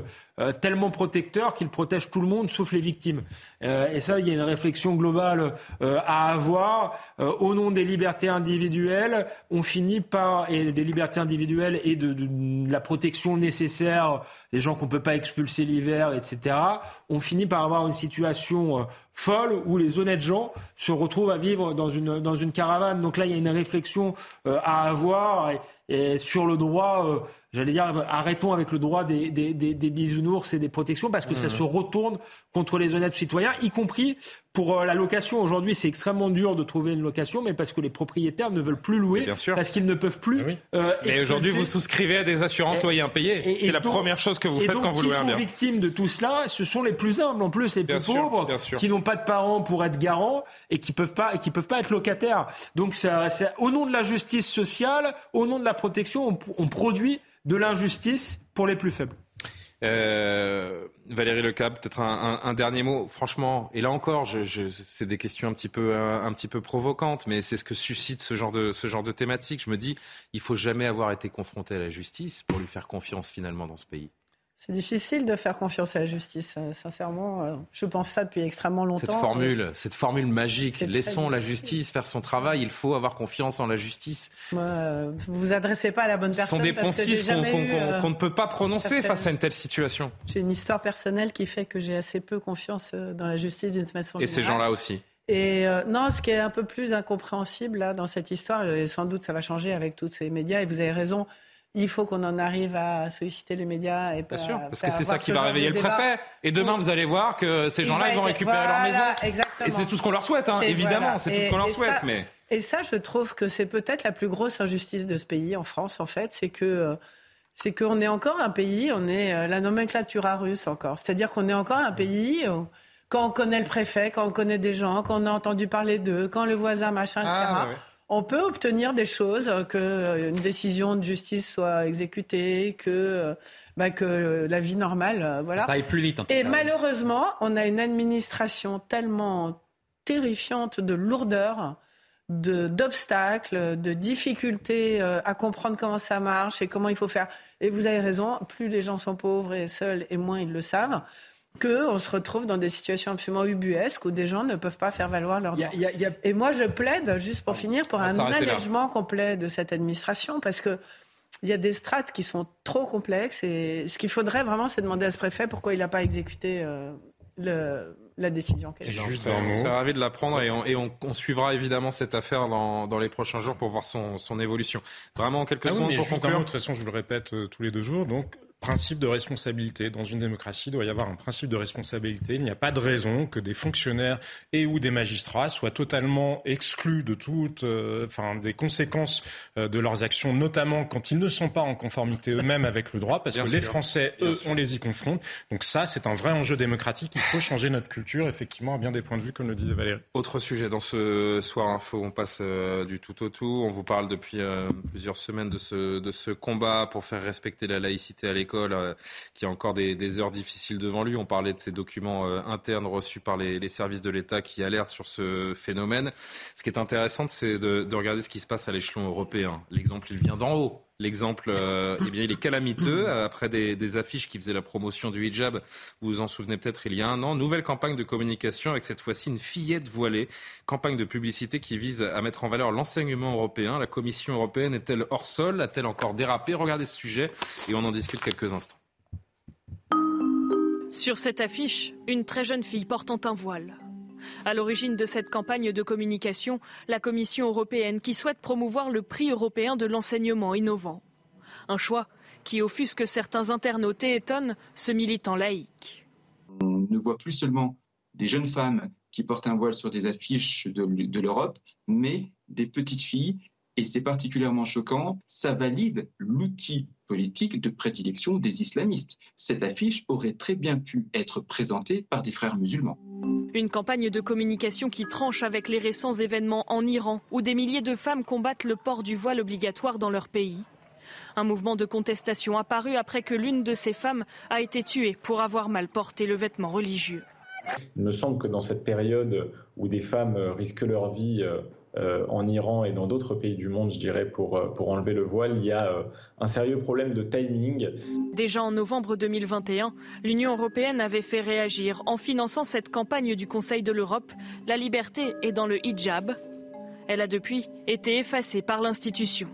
tellement protecteur qu'il protège tout le monde sauf les victimes. et ça, il y a une réflexion globale à avoir. au nom des libertés individuelles, on finit par et des libertés individuelles et de, de la protection nécessaire des gens qu'on peut pas expulser l'hiver, etc. On finit par avoir une situation folle où les honnêtes gens se retrouvent à vivre dans une, dans une caravane. Donc là, il y a une réflexion euh, à avoir et, sur le droit, euh, j'allais dire, arrêtons avec le droit des, des, des, des bisounours et des protections parce que ça mmh. se retourne contre les honnêtes citoyens, y compris pour euh, la location. Aujourd'hui, c'est extrêmement dur de trouver une location, mais parce que les propriétaires ne veulent plus louer, parce qu'ils ne peuvent plus. Mais euh, aujourd'hui, vous souscrivez à des assurances loyers impayés. C'est la première chose que vous faites quand vous louez un bien. Les victimes de tout cela, ce sont les plus humbles, en plus les plus pauvres, qui n'ont pas de parents pour être garants et qui peuvent pas et qui peuvent pas être locataires. Donc, ça, au nom de la justice sociale, au nom de la protection, on, on produit de l'injustice pour les plus faibles. Euh, Valérie Lecap, peut-être un, dernier mot. Franchement, et là encore, je, c'est des questions un petit peu, un, petit peu provocantes, mais c'est ce que suscite ce genre de, ce genre de thématique. Je me dis, il faut jamais avoir été confronté à la justice pour lui faire confiance finalement dans ce pays. C'est difficile de faire confiance à la justice, euh, sincèrement. Euh, je pense ça depuis extrêmement longtemps. Cette formule, cette formule magique, laissons la justice faire son travail, il faut avoir confiance en la justice. Moi, vous vous adressez pas à la bonne personne. Ce sont des poncifs euh, qu'on ne peut pas prononcer face à une telle situation. J'ai une histoire personnelle qui fait que j'ai assez peu confiance dans la justice d'une façon Et ces gens-là aussi et non, ce qui est un peu plus incompréhensible là dans cette histoire, et sans doute ça va changer avec tous ces médias, et vous avez raison, il faut qu'on en arrive à solliciter les médias. Et Bien sûr, parce que c'est ça qui va réveiller le préfet. Et demain, vous allez voir que ces gens-là, vont récupérer leur maison. Et c'est tout ce qu'on leur souhaite, hein, évidemment, c'est tout ce qu'on leur souhaite. mais... Et ça, je trouve que c'est peut-être la plus grosse injustice de ce pays, en France, en fait, c'est que c'est qu'on est encore un pays, on est euh, la nomenclature russe encore. C'est-à-dire qu'on est encore un pays quand on connaît le préfet, quand on connaît des gens, quand on a entendu parler d'eux, quand le voisin, machin, etc. Ah, on peut obtenir des choses, que euh, une décision de justice soit exécutée, que, euh, bah, que la vie normale, euh, voilà. Ça aille plus vite. En Et malheureusement, on a une administration tellement terrifiante de lourdeur, de d'obstacles, de difficultés à comprendre comment ça marche et comment il faut faire. Et vous avez raison, plus les gens sont pauvres et seuls, et moins ils le savent qu'on se retrouve dans des situations absolument ubuesques où des gens ne peuvent pas faire valoir leurs droits. Et moi, je plaide, juste pour finir, pour un allègement complet de cette administration, parce que il y a des strates qui sont trop complexes et ce qu'il faudrait vraiment, c'est demander à ce préfet pourquoi il n'a pas exécuté euh, le, la décision. Juste on serait ravi de l'apprendre et, on, et on, suivra évidemment cette affaire dans, dans, les prochains jours pour voir son, son évolution. Vraiment, quelques ah secondes pour conclure. de toute façon, je vous le répète euh, tous les deux jours. Donc, principe de responsabilité. Dans une démocratie, il doit y avoir un principe de responsabilité. Il n'y a pas de raison que des fonctionnaires et ou des magistrats soient totalement exclus de toutes, euh, enfin, des conséquences euh, de leurs actions, notamment quand ils ne sont pas en conformité eux-mêmes avec le droit, parce que les Français, eux, on les y confronte. Donc ça, c'est un vrai enjeu démocratique. Il faut changer notre culture, effectivement, à bien des points de vue, comme le disait Valérie. Autre sujet dans ce soir info, on passe euh, du tout au tout. On vous parle depuis plusieurs semaines de ce, de ce combat pour faire respecter la laïcité à l'école euh, qui a encore des, heures difficiles devant lui. On parlait de ces documents euh, internes reçus par les, services de l'État qui alertent sur ce phénomène. Ce qui est intéressant, c'est de, regarder ce qui se passe à l'échelon européen. L'exemple, il vient d'en haut. L'exemple, euh, eh bien, il est calamiteux. Après des, affiches qui faisaient la promotion du hijab, vous vous en souvenez peut-être il y a un an, nouvelle campagne de communication avec cette fois-ci une fillette voilée, campagne de publicité qui vise à mettre en valeur l'enseignement européen. La Commission européenne est-elle hors sol? A-t-elle encore dérapé? Regardez ce sujet et on en discute quelques instants. Sur cette affiche, une très jeune fille portant un voile. À l'origine de cette campagne de communication, la Commission européenne qui souhaite promouvoir le prix européen de l'enseignement innovant. Un choix qui offusque certains internautes et étonne ce militant laïque. On ne voit plus seulement des jeunes femmes qui portent un voile sur des affiches de, de l'Europe, mais des petites filles et c'est particulièrement choquant, ça valide l'outil politique de prédilection des islamistes. Cette affiche aurait très bien pu être présentée par des frères musulmans. Une campagne de communication qui tranche avec les récents événements en Iran, où des milliers de femmes combattent le port du voile obligatoire dans leur pays. Un mouvement de contestation apparu après que l'une de ces femmes a été tuée pour avoir mal porté le vêtement religieux. Il me semble que dans cette période où des femmes risquent leur vie euh, en Iran et dans d'autres pays du monde, je dirais, pour, pour enlever le voile. Il y a un sérieux problème de timing. Déjà en novembre 2021, l'Union européenne avait fait réagir en finançant cette campagne du Conseil de l'Europe. La liberté est dans le hijab. Elle a depuis été effacée par l'institution.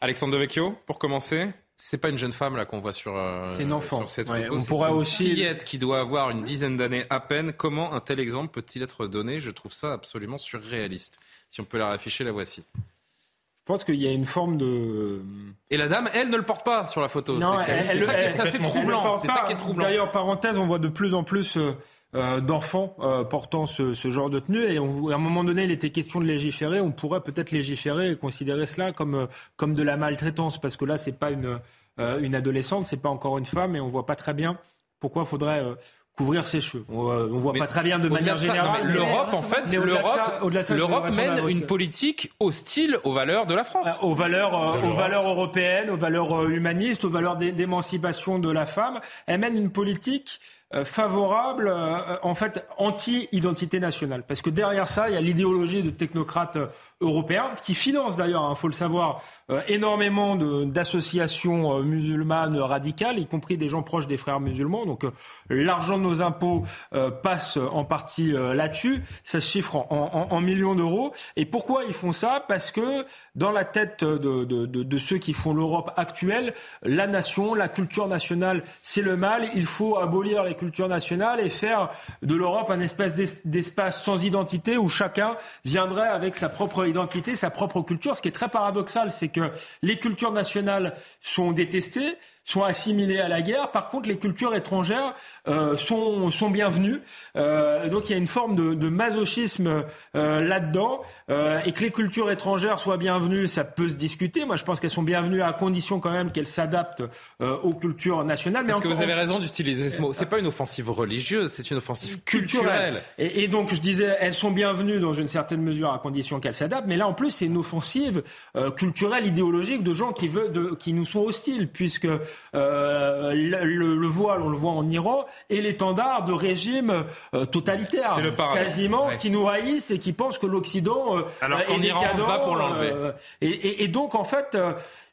Alexandre Devecchio, pour commencer, c'est pas une jeune femme là qu'on voit sur, euh, une enfant. cette photo. on aussi une fillette qui doit avoir une dizaine d'années à peine. Comment un tel exemple peut-il être donné? Je trouve ça absolument surréaliste. Si on peut la rafficher, la voici. Je pense qu'il y a une forme de. Et la dame, elle ne le porte pas sur la photo. Non, c'est assez troublant. C'est ça qui est troublant. D'ailleurs, parenthèse, on voit de plus en plus. Euh, euh, d'enfants euh, portant ce, ce, genre de tenue. Et à un moment donné, il était question de légiférer. On pourrait peut-être légiférer et considérer cela comme, euh, comme de la maltraitance, parce que là, c'est pas une, une adolescente, c'est pas encore une femme, et on voit pas très bien pourquoi il faudrait couvrir ses cheveux. On, on voit pas très bien de manière générale. L'Europe, en fait, l'Europe mène une politique hostile aux valeurs de la France. aux valeurs, aux valeurs européennes, aux valeurs humanistes, aux valeurs d'émancipation de la femme. Elle mène une politique euh, favorable, euh, en fait, anti-identité nationale. Parce que derrière ça, il y a l'idéologie de technocrates euh, européens qui financent d'ailleurs, il hein, faut le savoir, énormément d'associations musulmanes radicales, y compris des gens proches des frères musulmans. Donc l'argent de nos impôts passe en partie là-dessus. Ça se chiffre en millions d'euros. Et pourquoi ils font ça? Parce que dans la tête de, de, de, de ceux qui font l'Europe actuelle, la nation, la culture nationale, c'est le mal. Il faut abolir les culture nationale et faire de l'Europe un espèce d'espace sans identité où chacun viendrait avec sa propre identité, sa propre culture. Ce qui est très paradoxal, c'est que les cultures nationales sont détestées, sont assimilées à la guerre. Par contre, les cultures étrangères euh, sont, sont bienvenues. Euh, donc il y a une forme de, de masochisme euh, là-dedans. Euh, et que les cultures étrangères soient bienvenues, ça peut se discuter. Moi, je pense qu'elles sont bienvenues à condition quand même qu'elles s'adaptent euh, aux cultures nationales. Mais Parce que vous avez raison d'utiliser ce mot. C'est pas une offensive religieuse, c'est une offensive culturelle. Et, et, donc, je disais, elles sont bienvenues dans une certaine mesure à condition qu'elles s'adaptent. Mais là, en plus, c'est une offensive euh, culturelle, idéologique de gens qui, veulent, de, qui nous sont hostiles, puisque le, le, voile, on le voit en Iran, et l'étendard de régimes euh, totalitaires, quasiment, qui nous haïssent et qui pensent que l'Occident euh, Alors qu'en Iran, on se bat pour l'enlever. Euh, et, et, et, donc, en fait,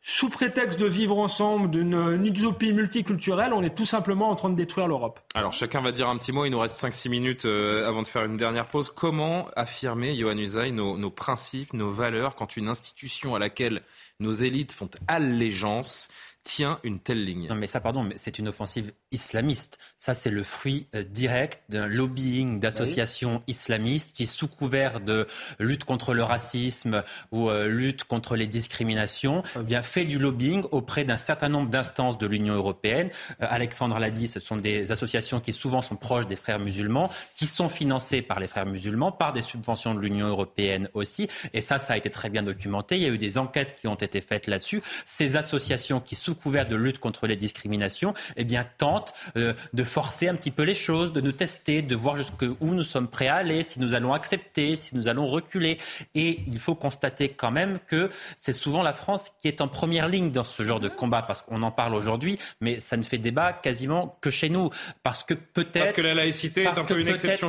sous prétexte de vivre ensemble, d'une utopie multiculturelle, on est tout simplement en train de détruire l'Europe. Alors chacun va dire un petit mot, il nous reste 5-6 minutes avant de faire une dernière pause. Comment affirmer, Johan Usaï, nos, nos principes, nos valeurs quand une institution à laquelle nos élites font allégeance tient une telle ligne. Non, mais ça, pardon, mais c'est une offensive islamiste. Ça, c'est le fruit euh, direct d'un lobbying d'associations islamistes qui, sous couvert de lutte contre le racisme ou euh, lutte contre les discriminations, eh bien fait du lobbying auprès d'un certain nombre d'instances de l'Union européenne. Euh, Alexandre l'a dit, ce sont des associations qui souvent sont proches des frères musulmans, qui sont financées par les frères musulmans, par des subventions de l'Union européenne aussi. Et ça, ça a été très bien documenté. Il y a eu des enquêtes qui ont été faites là-dessus. Ces associations qui, sous couvert de lutte contre les discriminations, eh bien, tentent euh, de forcer un petit peu les choses, de nous tester, de voir jusqu'où nous sommes prêts à aller, si nous allons accepter, si nous allons reculer. Et il faut constater quand même que c'est souvent la France qui est en première ligne dans ce genre de combat, parce qu'on en parle aujourd'hui, mais ça ne fait débat quasiment que chez nous. Parce que peut-être... Parce que la laïcité est un peu une exception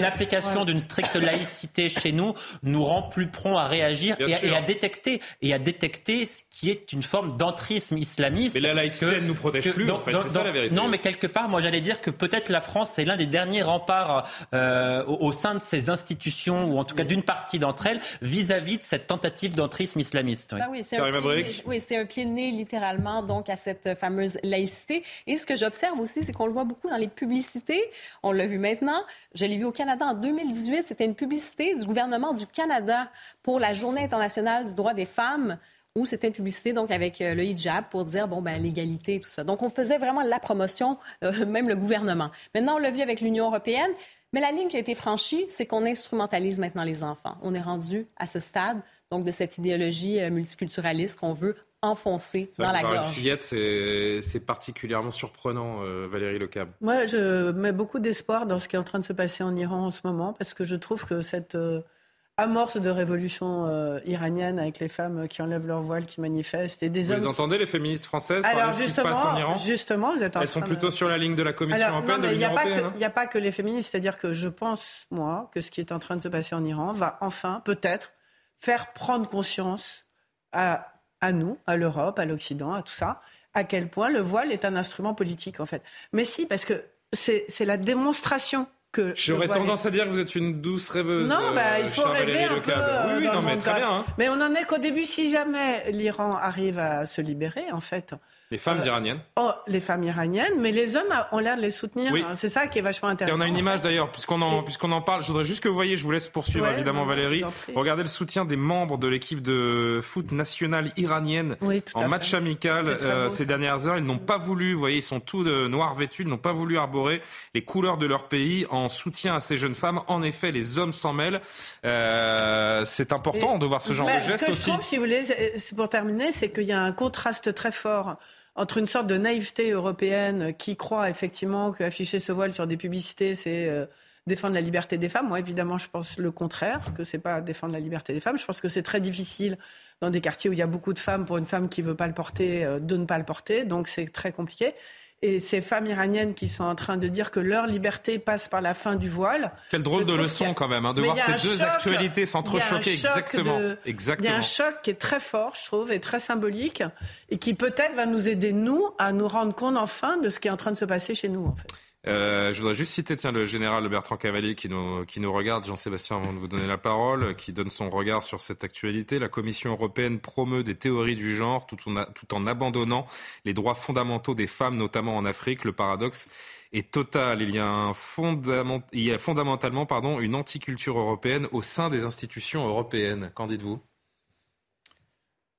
L'application d'une stricte laïcité chez nous nous rend plus prompt à réagir et à, et à, détecter et à détecter ce qui est une forme d'entrisme islamiste. Mais la laïcité, ne nous protège plus, en fait, c'est ça la vérité. Non, mais quelque part, moi j'allais dire que peut-être la France est l'un des derniers remparts euh, au, sein de ces institutions, ou en tout cas d'une partie d'entre elles, vis-à-vis de cette tentative d'entrisme islamiste. Oui, bah oui c'est un, oui, un, pied de nez littéralement donc à cette fameuse laïcité. Et ce que j'observe aussi, c'est qu'on le voit beaucoup dans les publicités. On l'a vu maintenant. Je l'ai vu au Canada en 2018. C'était une publicité du gouvernement du Canada pour la Journée internationale du droit des femmes où c'était une publicité donc avec euh, le hijab pour dire bon ben l'égalité et tout ça. Donc on faisait vraiment la promotion, euh, [laughs] même le gouvernement. Maintenant on l'a vu avec l'Union européenne, mais la ligne qui a été franchie, c'est qu'on instrumentalise maintenant les enfants. On est rendu à ce stade donc de cette idéologie euh, multiculturaliste qu'on veut enfoncer dans la gorge. fillette, c'est particulièrement surprenant, Valérie Lecab. Moi, je mets beaucoup d'espoir dans ce qui est en train de se passer en Iran en ce moment, parce que je trouve que cette amorce de révolution euh, iranienne avec les femmes qui enlèvent leur voile, qui manifestent et des vous hommes. les entendez les féministes françaises Alors ce qui se passe en Iran? justement, vous êtes en Elles sont plutôt de... sur la ligne de la Commission Alors, européenne, non, de mais il n'y l'Union a, pas européenne. que- il y a pas que les féministes, c'est-à-dire que je pense, moi, que ce qui est en train de se passer en Iran va enfin, peut-être, faire prendre conscience à, à nous, à l'Europe, à l'Occident, à tout ça, à quel point le voile est un instrument politique, en fait. Mais si, parce que c'est la démonstration que. J'aurais tendance à dire que vous êtes une douce rêveuse. non, bah, il euh, faut rêver un peu. Oui, oui, non, mais très bien. hein. Mais on en est qu'au début, si jamais l'Iran arrive à se libérer, en fait. Les femmes Euh, iraniennes. Oh, les femmes iraniennes, mais les hommes ont l'air de les soutenir. Oui. hein. C'est ça qui est vachement Et intéressant. on a une image d'ailleurs, puisqu'on en, puisqu'on en parle. Je voudrais juste que vous voyez, je vous laisse poursuivre Ouais, évidemment non, Valérie. Regardez le soutien des membres de l'équipe de foot nationale iranienne Oui, en fait. match amical euh, beau, ces dernières heures. Ils n'ont pas voulu, vous voyez, ils sont tous de noirs vêtus, ils n'ont pas voulu arborer les couleurs de leur pays en soutien à ces jeunes femmes. En effet, les hommes s'en mêlent. Euh, c'est important de voir ce genre de geste Ce que aussi. je trouve, si vous voulez, c'est pour terminer, c'est qu'il y a un contraste très fort entre une sorte de naïveté européenne qui croit effectivement qu'afficher ce voile sur des publicités, c'est euh, défendre la liberté des femmes. Moi, évidemment, je pense le contraire, que c'est pas défendre la liberté des femmes. Je pense que c'est très difficile dans des quartiers où il y a beaucoup de femmes pour une femme qui veut pas le porter, euh, de ne pas le porter. Donc, c'est très compliqué. Et ces femmes iraniennes qui sont en train de dire que leur liberté passe par la fin du voile. Quelle drôle de leçon a- quand même, hein, de Mais voir ces deux choc- actualités s'entrechoquer. Exactement. de- Exactement. Il y a un choc qui est très fort, je trouve, et très symbolique, et qui peut-être va nous aider, nous, à nous rendre compte enfin de ce qui est en train de se passer chez nous, en fait. Euh, je voudrais juste citer le général Bertrand Cavalier qui nous, regarde, Jean-Sébastien, avant de vous donner la parole, qui donne son regard sur cette actualité. La Commission européenne promeut des théories du genre tout en, abandonnant les droits fondamentaux des femmes, notamment en Afrique. Le paradoxe est total. Il y a, fondamentalement une anticulture européenne au sein des institutions européennes. Qu'en dites-vous?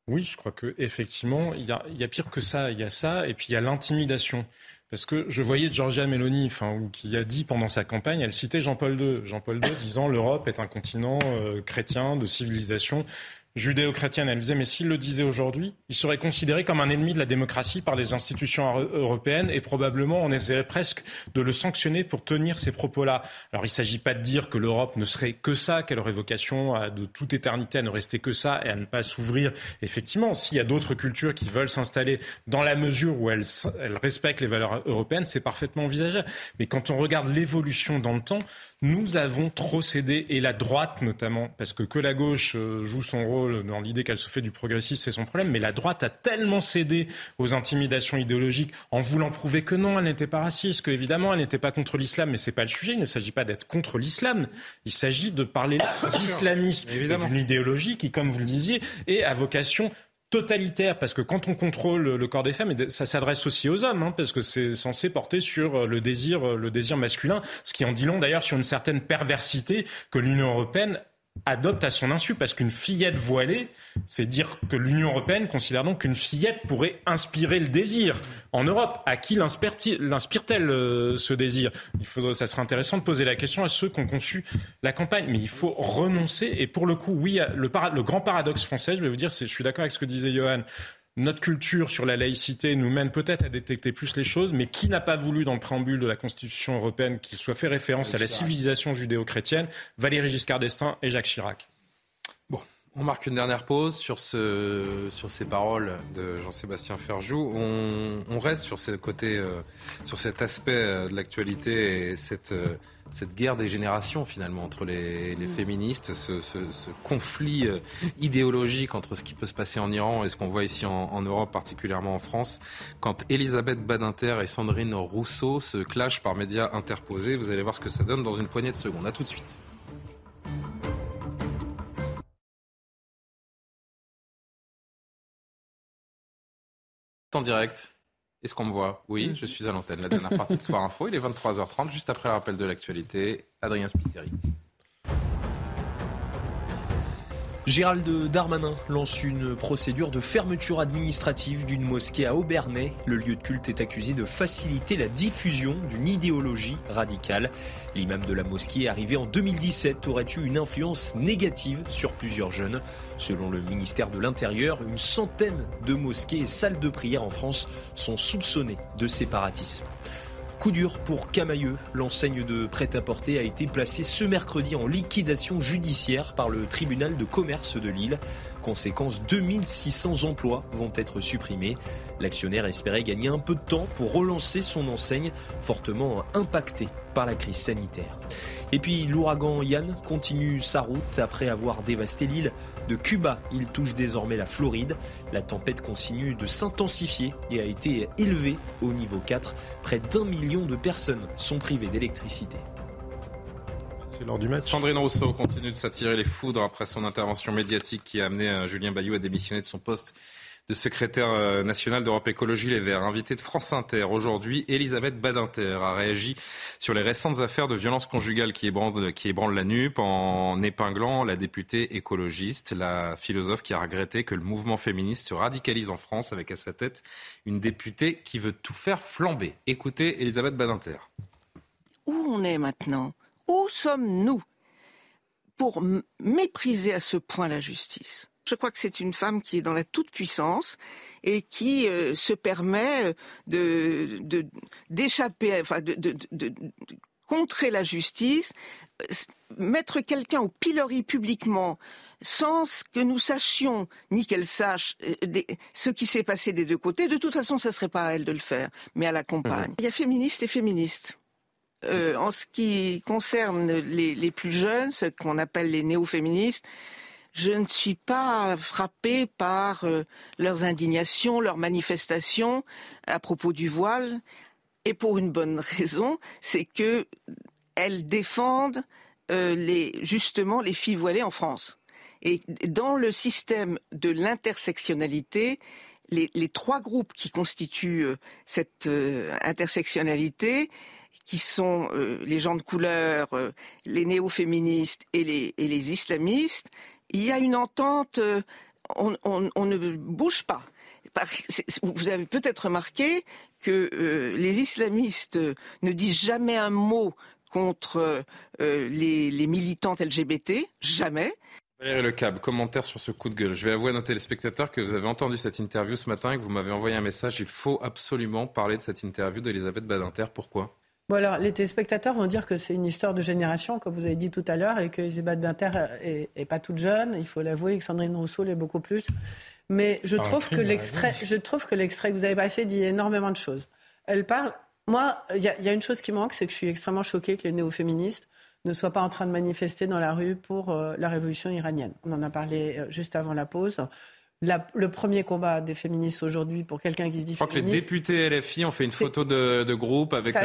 Oui, je crois que effectivement, il y a pire que ça. Il y a ça, et puis il y a l'intimidation. Parce que je voyais Giorgia Meloni, enfin, qui a dit pendant sa campagne, elle citait Jean-Paul II. Jean-Paul II disant l'Europe est un continent euh, chrétien de civilisation judéo-chrétienne. Elle disait, mais s'il le disait aujourd'hui, il serait considéré comme un ennemi de la démocratie par les institutions euro- européennes et probablement on essaierait presque de le sanctionner pour tenir ces propos-là. Alors il ne s'agit pas de dire que l'Europe ne serait que ça, qu'elle aurait vocation à, de toute éternité à ne rester que ça et à ne pas s'ouvrir. Effectivement, s'il y a d'autres cultures qui veulent s'installer dans la mesure où elles respectent les valeurs européennes, c'est parfaitement envisageable. Mais quand on regarde l'évolution dans le temps, nous avons trop cédé, et la droite notamment, parce que que la gauche euh, joue son rôle dans l'idée qu'elle se fait du progressiste, c'est son problème, mais la droite a tellement cédé aux intimidations idéologiques en voulant prouver que non, elle n'était pas raciste, que évidemment elle n'était pas contre l'islam, mais c'est pas le sujet, il ne s'agit pas d'être contre l'islam, il s'agit de parler [coughs] d'islamisme d'une idéologie qui, comme vous le disiez, est à vocation totalitaire, parce que quand on contrôle le corps des femmes, ça s'adresse aussi aux hommes, hein, parce que c'est censé porter sur le désir, le désir masculin, ce qui en dit long d'ailleurs sur une certaine perversité que l'Union européenne adopte à son insu, parce qu'une fillette voilée, c'est dire que l'Union européenne considère donc qu'une fillette pourrait inspirer le désir en Europe. À qui l'inspire-t-elle euh, ce désir? Il faudrait, ça serait intéressant de poser la question à ceux qui ont conçu la campagne. Mais il faut renoncer. Et pour le coup, oui, le, le grand paradoxe français, je vais vous dire, je suis d'accord avec ce que disait Johan. Notre culture sur la laïcité nous mène peut-être à détecter plus les choses, mais qui n'a pas voulu dans le préambule de la Constitution européenne qu'il soit fait référence à la civilisation judéo-chrétienne Valéry Giscard d'Estaing et Jacques Chirac. Bon, on marque une dernière pause sur, ce, sur ces paroles de Jean-Sébastien Ferjou. On, on reste sur ce côté, euh, sur cet aspect euh, de l'actualité et cette, euh, cette guerre des générations finalement entre les, les féministes, ce, ce- ce conflit euh, idéologique entre ce qui peut se passer en Iran et ce qu'on voit ici en, en Europe, particulièrement en France. Quand Elisabeth Badinter et Sandrine Rousseau se clashent par médias interposés, vous allez voir ce que ça donne dans une poignée de secondes. À tout de suite. en direct. Est-ce qu'on me voit Oui, je suis à l'antenne. La dernière partie de Soir Info, il est 23h30, juste après le rappel de l'actualité. Adrien Spiteri. Gérald Darmanin lance une procédure de fermeture administrative d'une mosquée à Aubernais. Le lieu de culte est accusé de faciliter la diffusion d'une idéologie radicale. L'imam de la mosquée, arrivé en 2017, aurait eu une influence négative sur plusieurs jeunes. Selon le ministère de l'Intérieur, une centaine de mosquées et salles de prière en France sont soupçonnées de séparatisme. Coup dur pour Camailleux. L'enseigne de prêt-à-porter a été placée ce mercredi en liquidation judiciaire par le tribunal de commerce de Lille. Conséquence, 2600 emplois vont être supprimés. L'actionnaire espérait gagner un peu de temps pour relancer son enseigne, fortement impactée par la crise sanitaire. Et puis l'ouragan Yann continue sa route après avoir dévasté l'île de Cuba. Il touche désormais la Floride. La tempête continue de s'intensifier et a été élevée au niveau 4. Près d'un million de personnes sont privées d'électricité. C'est l'heure du match. Sandrine Rousseau continue de s'attirer les foudres après son intervention médiatique qui a amené euh, Julien Bayou à démissionner de son poste de secrétaire euh, national d'Europe Écologie Les Verts. Invité de France Inter aujourd'hui, Elisabeth Badinter a réagi sur les récentes affaires de violence conjugale qui ébranlent, la NUP en épinglant la députée écologiste, la philosophe qui a regretté que le mouvement féministe se radicalise en France avec à sa tête une députée qui veut tout faire flamber. Écoutez Elisabeth Badinter. Où on est maintenant? Où sommes-nous? Pour mépriser à ce point la justice je crois que c'est une femme qui est dans la toute-puissance et qui euh, se permet de d'échapper, enfin de, de, contrer la justice, mettre quelqu'un au pilori publiquement sans que nous sachions ni qu'elle sache euh, ce qui s'est passé des deux côtés. De toute façon, ça serait pas à elle de le faire, mais à la compagne. Il y a féministes et féministes. Euh, en ce qui concerne les, les plus jeunes, ce qu'on appelle les néo-féministes, je ne suis pas frappée par euh, leurs indignations, leurs manifestations à propos du voile, et pour une bonne [laughs] raison, c'est que elles défendent euh, justement les filles voilées en France. Et dans le système de l'intersectionnalité, les, trois groupes qui constituent euh, cette intersectionnalité, qui sont les gens de couleur, les néo-féministes et les islamistes, il y a une entente, euh, on, ne bouge pas. Vous avez peut-être remarqué que euh, les islamistes ne disent jamais un mot contre euh, les, militantes LGBT, jamais. Valérie Lecab, commentaire sur ce coup de gueule. Je vais avouer à nos téléspectateurs que vous avez entendu cette interview ce matin et que vous m'avez envoyé un message. Il faut absolument parler de cette interview d'Elisabeth Badinter. Pourquoi? Bon alors, les téléspectateurs vont dire que c'est une histoire de génération, comme vous avez dit tout à l'heure, et que Elisabeth Binter est, pas toute jeune. Il faut l'avouer, que Sandrine Rousseau l'est beaucoup plus. Mais je trouve, que l'extrait, je trouve que l'extrait que vous avez passé dit énormément de choses. Elle parle. Moi, il y, y, a une chose qui manque, c'est que je suis extrêmement choquée que les néo-féministes ne soient pas en train de manifester dans la rue pour euh, la révolution iranienne. On en a parlé euh, juste avant la pause le premier combat des féministes aujourd'hui pour quelqu'un qui se dit Je crois que les députés LFI ont fait une photo de, groupe avec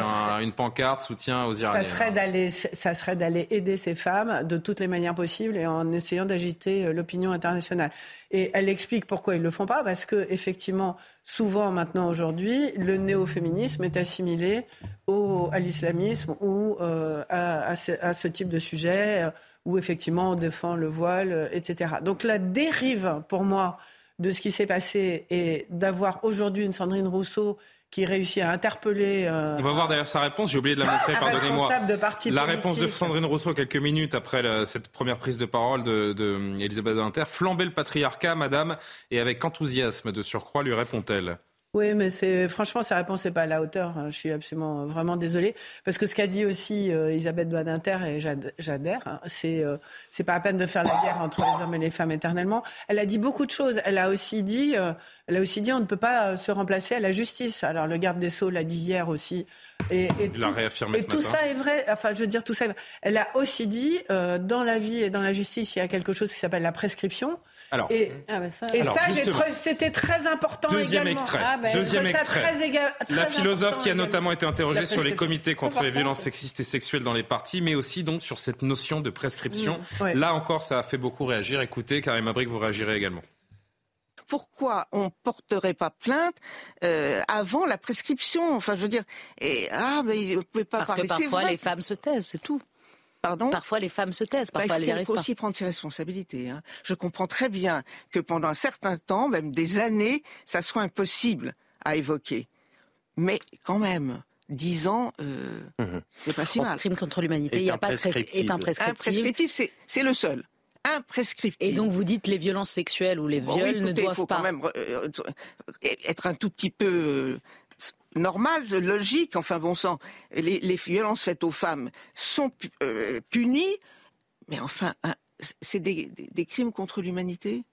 une pancarte soutien aux Iraniens. Ça serait d'aller, ça serait d'aller aider ces femmes de toutes les manières possibles et en essayant d'agiter euh, l'opinion internationale. Et elle explique pourquoi ils le font pas, parce que effectivement, souvent maintenant aujourd'hui, le néo-féminisme est assimilé au, à l'islamisme ou euh, à, ce, type de sujet. Euh, où effectivement on défend le voile, euh, etc. Donc la dérive, pour moi, de ce qui s'est passé et d'avoir aujourd'hui une Sandrine Rousseau qui réussit à interpeller. Euh, on va voir d'ailleurs sa réponse. J'ai oublié de la [laughs] montrer. Pardonnez-moi. La réponse de Sandrine Rousseau quelques minutes après cette première prise de parole de, de Elisabeth Inter. Flamber le patriarcat, Madame, et avec enthousiasme de surcroît lui répond-elle. Oui, mais c'est franchement sa réponse n'est pas à la hauteur. Je suis absolument vraiment désolée parce que ce qu'a dit aussi euh, Elisabeth Badinter et j'adhère, hein, c'est euh, c'est pas à peine de faire la guerre entre les hommes et les femmes éternellement. Elle a dit beaucoup de choses. Elle a aussi dit, euh, elle a aussi dit, on ne peut pas se remplacer à la justice. Alors le garde des sceaux l'a dit hier aussi. Et, et Il tout, réaffirmé et tout ça est vrai. Enfin, je veux dire tout ça. Elle a aussi dit, dans la vie et dans la justice, il y a quelque chose qui s'appelle la prescription. Alors, et, ah bah ça, c'était très important deuxième également. Extrait, ah bah, deuxième extrait. la philosophe qui a notamment été interrogée sur les comités contre les violences sexistes et sexuelles dans les partis, mais aussi donc sur cette notion de prescription. Mmh, Là encore, ça a fait beaucoup réagir. Écoutez, Karim Abrik, vous réagirez également pourquoi on porterait pas plainte euh, avant la prescription? Enfin, je veux dire, et ah, mais vous pouvez pas Parce parler. Parce que parfois les femmes se taisent, c'est tout. Parfois, les femmes se taisent, parfois, bah, il faut aussi prendre ses responsabilités. Hein. Je comprends très bien que pendant un certain temps, même des années, ça soit impossible à évoquer. Mais quand même, dix ans, euh, mmh c'est pas si mal. Le crime contre l'humanité, il n'y a pas de est imprescriptible. c'est le seul. Imprescriptible. Et donc vous dites les violences sexuelles ou les viols ne doivent faut pas. quand même euh, être un tout petit peu normal, logique, enfin bon sang. Les, violences faites aux femmes sont euh, punies, mais enfin, c'est des, crimes contre l'humanité?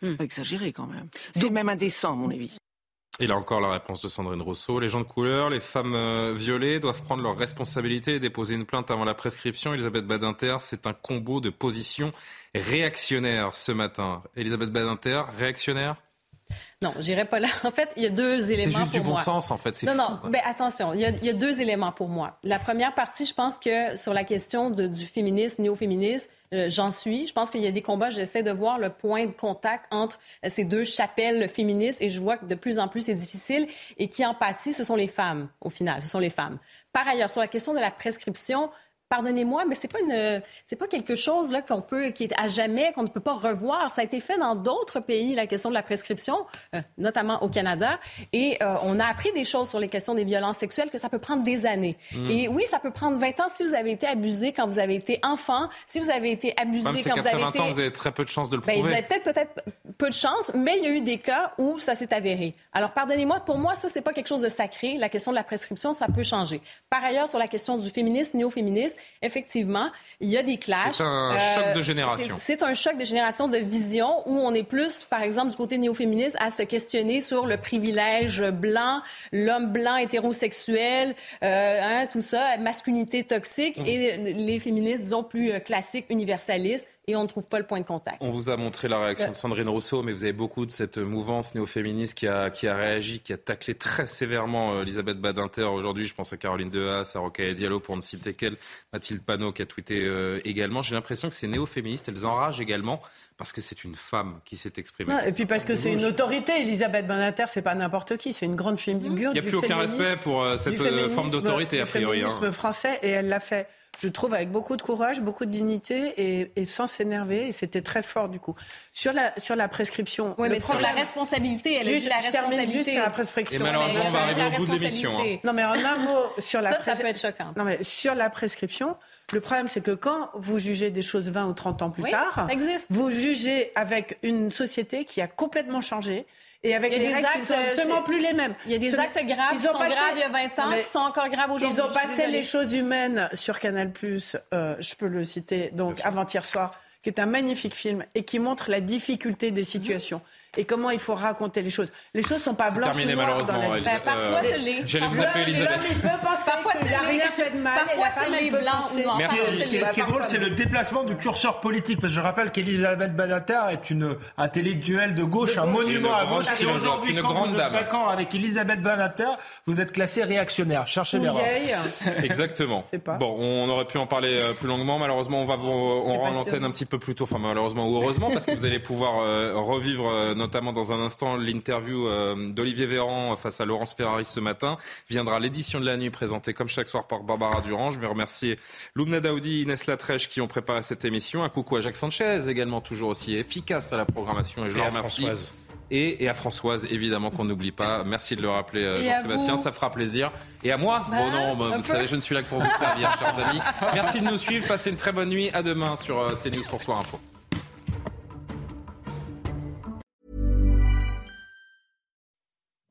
Hmm. Pas exagéré quand même. C'est même indécent, à mon avis. Et là encore la réponse de Sandrine Rousseau. Les gens de couleur, les femmes euh, violées doivent prendre leurs responsabilités et déposer une plainte avant la prescription. Elisabeth Badinter, c'est un combo de positions réactionnaires ce matin. Elisabeth Badinter, réactionnaire? Non, j'irai pas là. [laughs] En fait, il y a deux éléments pour moi. C'est juste du bon sens, en fait. Non, non, ben, attention, il y, a, il y, a, deux éléments pour moi. La première partie, je pense que sur la question de, du féminisme, néo-féminisme, euh, j'en suis. Je pense qu'il y a des combats, j'essaie de voir le point de contact entre euh, ces deux chapelles féministes et je vois que de plus en plus c'est difficile. Et qui en pâtit, ce sont les femmes, au final. Ce sont les femmes. Par ailleurs, sur la question de la prescription, pardonnez-moi, mais c'est pas une, c'est pas quelque chose là qu'on peut, qui est à jamais, qu'on ne peut pas revoir. Ça a été fait dans d'autres pays, la question de la prescription, euh, notamment au Canada, et euh, on a appris des choses sur les questions des violences sexuelles que ça peut prendre des années. Mm. Et oui, ça peut prendre 20 ans si vous avez été abusé quand vous avez été enfant, si vous avez été abusé quand vous avez 20 été. ans, vous avez très peu de chances de le prouver. Ben, vous avez peut-être peut-être peu de chance, mais il y a eu des cas où ça s'est avéré. Alors pardonnez-moi, pour moi ça c'est pas quelque chose de sacré. La question de la prescription, ça peut changer. Par ailleurs, sur la question du féminisme, néo-féminisme effectivement, il y a des clashs. C'est un choc de euh, génération. C'est un choc de génération de vision où on est plus, par exemple, du côté néo-féministe, à se questionner sur le privilège blanc, l'homme blanc hétérosexuel, euh, hein, tout ça, masculinité toxique, mmh. et les féministes, disons, plus euh, classiques, universalistes, et on ne trouve pas le point de contact. On vous a montré la réaction de Sandrine Rousseau, mais vous avez beaucoup de cette mouvance néo-féministe qui a, qui a réagi, qui a taclé très sévèrement euh, Elisabeth Badinter aujourd'hui. Je pense à Caroline Dehaas, à Rocaille Diallo pour ne citer qu'elle, Mathilde Panot qui a tweeté euh, également. J'ai l'impression que ces néo-féministes, elles enragent également parce que c'est une femme qui s'est exprimée. et puis parce que c'est une autorité. Elisabeth Badinter, c'est pas n'importe qui, c'est une grande figure du Il n'y a plus aucun respect pour euh, cette forme d'autorité, a priori. Le hein. féminisme français, et elle l'a fait je trouve, avec beaucoup de courage, beaucoup de dignité et, sans s'énerver. Et c'était très fort, du coup. Sur la, sur la prescription. Oui, mais sur la responsabilité, elle juste, la responsabilité. juste sur la prescription. Et malheureusement, on va arriver au bout de l'émission. Hein. Non, mais en un mot, sur la Ça, ça peut être choquant. Non, mais sur la prescription, le problème, c'est que quand vous jugez des choses 20 ou 30 ans plus tard, vous jugez avec une société qui a complètement changé et avec des, règles qui ne sont euh, absolument plus les mêmes. Il y a des actes graves qui sont graves il y a 20 ans, qui sont encore graves aujourd'hui. Ils ont passé les choses humaines sur Canal+, euh, je peux le citer, donc avant-hier soir, qui est un magnifique film et qui montre la difficulté des situations et comment il faut raconter les choses. Les choses sont pas blanches terminé, ou noires malheureusement. Dans la vie. Bah, parfois, c'est les. J'allais vous appeler Elisabeth. Parfois, c'est rien fait de mal. Parfois, c'est les blancs ou noirs. Merci. Ce qui est drôle, c'est le déplacement du curseur politique. Parce que je rappelle qu'Elisabeth Badinter est une intellectuelle de gauche, un monument à gauche. Et aujourd'hui, quand grande vous êtes d'accord avec Elisabeth Badinter, vous êtes classé réactionnaire. Cherchez l'erreur. [laughs] Exactement. Bon, on aurait pu en parler euh, plus longuement. Malheureusement, on va vous, on rend l'antenne un petit peu plus tôt. Enfin, malheureusement ou heureusement, parce que vous allez pouvoir euh, revivre, euh, notamment dans un instant, l'interview euh, d'Olivier Véran face à Laurence Ferrari ce matin. Viendra l'édition de la nuit présentée comme chaque soir par Barbara Durand. Je vais remercier Loubna Daoudi et Inès Latrèche qui ont préparé cette émission. Un coucou à Jacques Sanchez, également toujours aussi efficace à la programmation. Et je le remercie. Et, à Françoise, évidemment, qu'on n'oublie pas. Merci de le rappeler, euh, Jean-Sébastien, ça fera plaisir. Et à moi bah, Bon, non, bah, vous savez, je ne suis là que pour vous servir, chers [laughs] amis. Merci de nous suivre, passez une très bonne nuit. À demain sur euh, CNews pour Soir Info.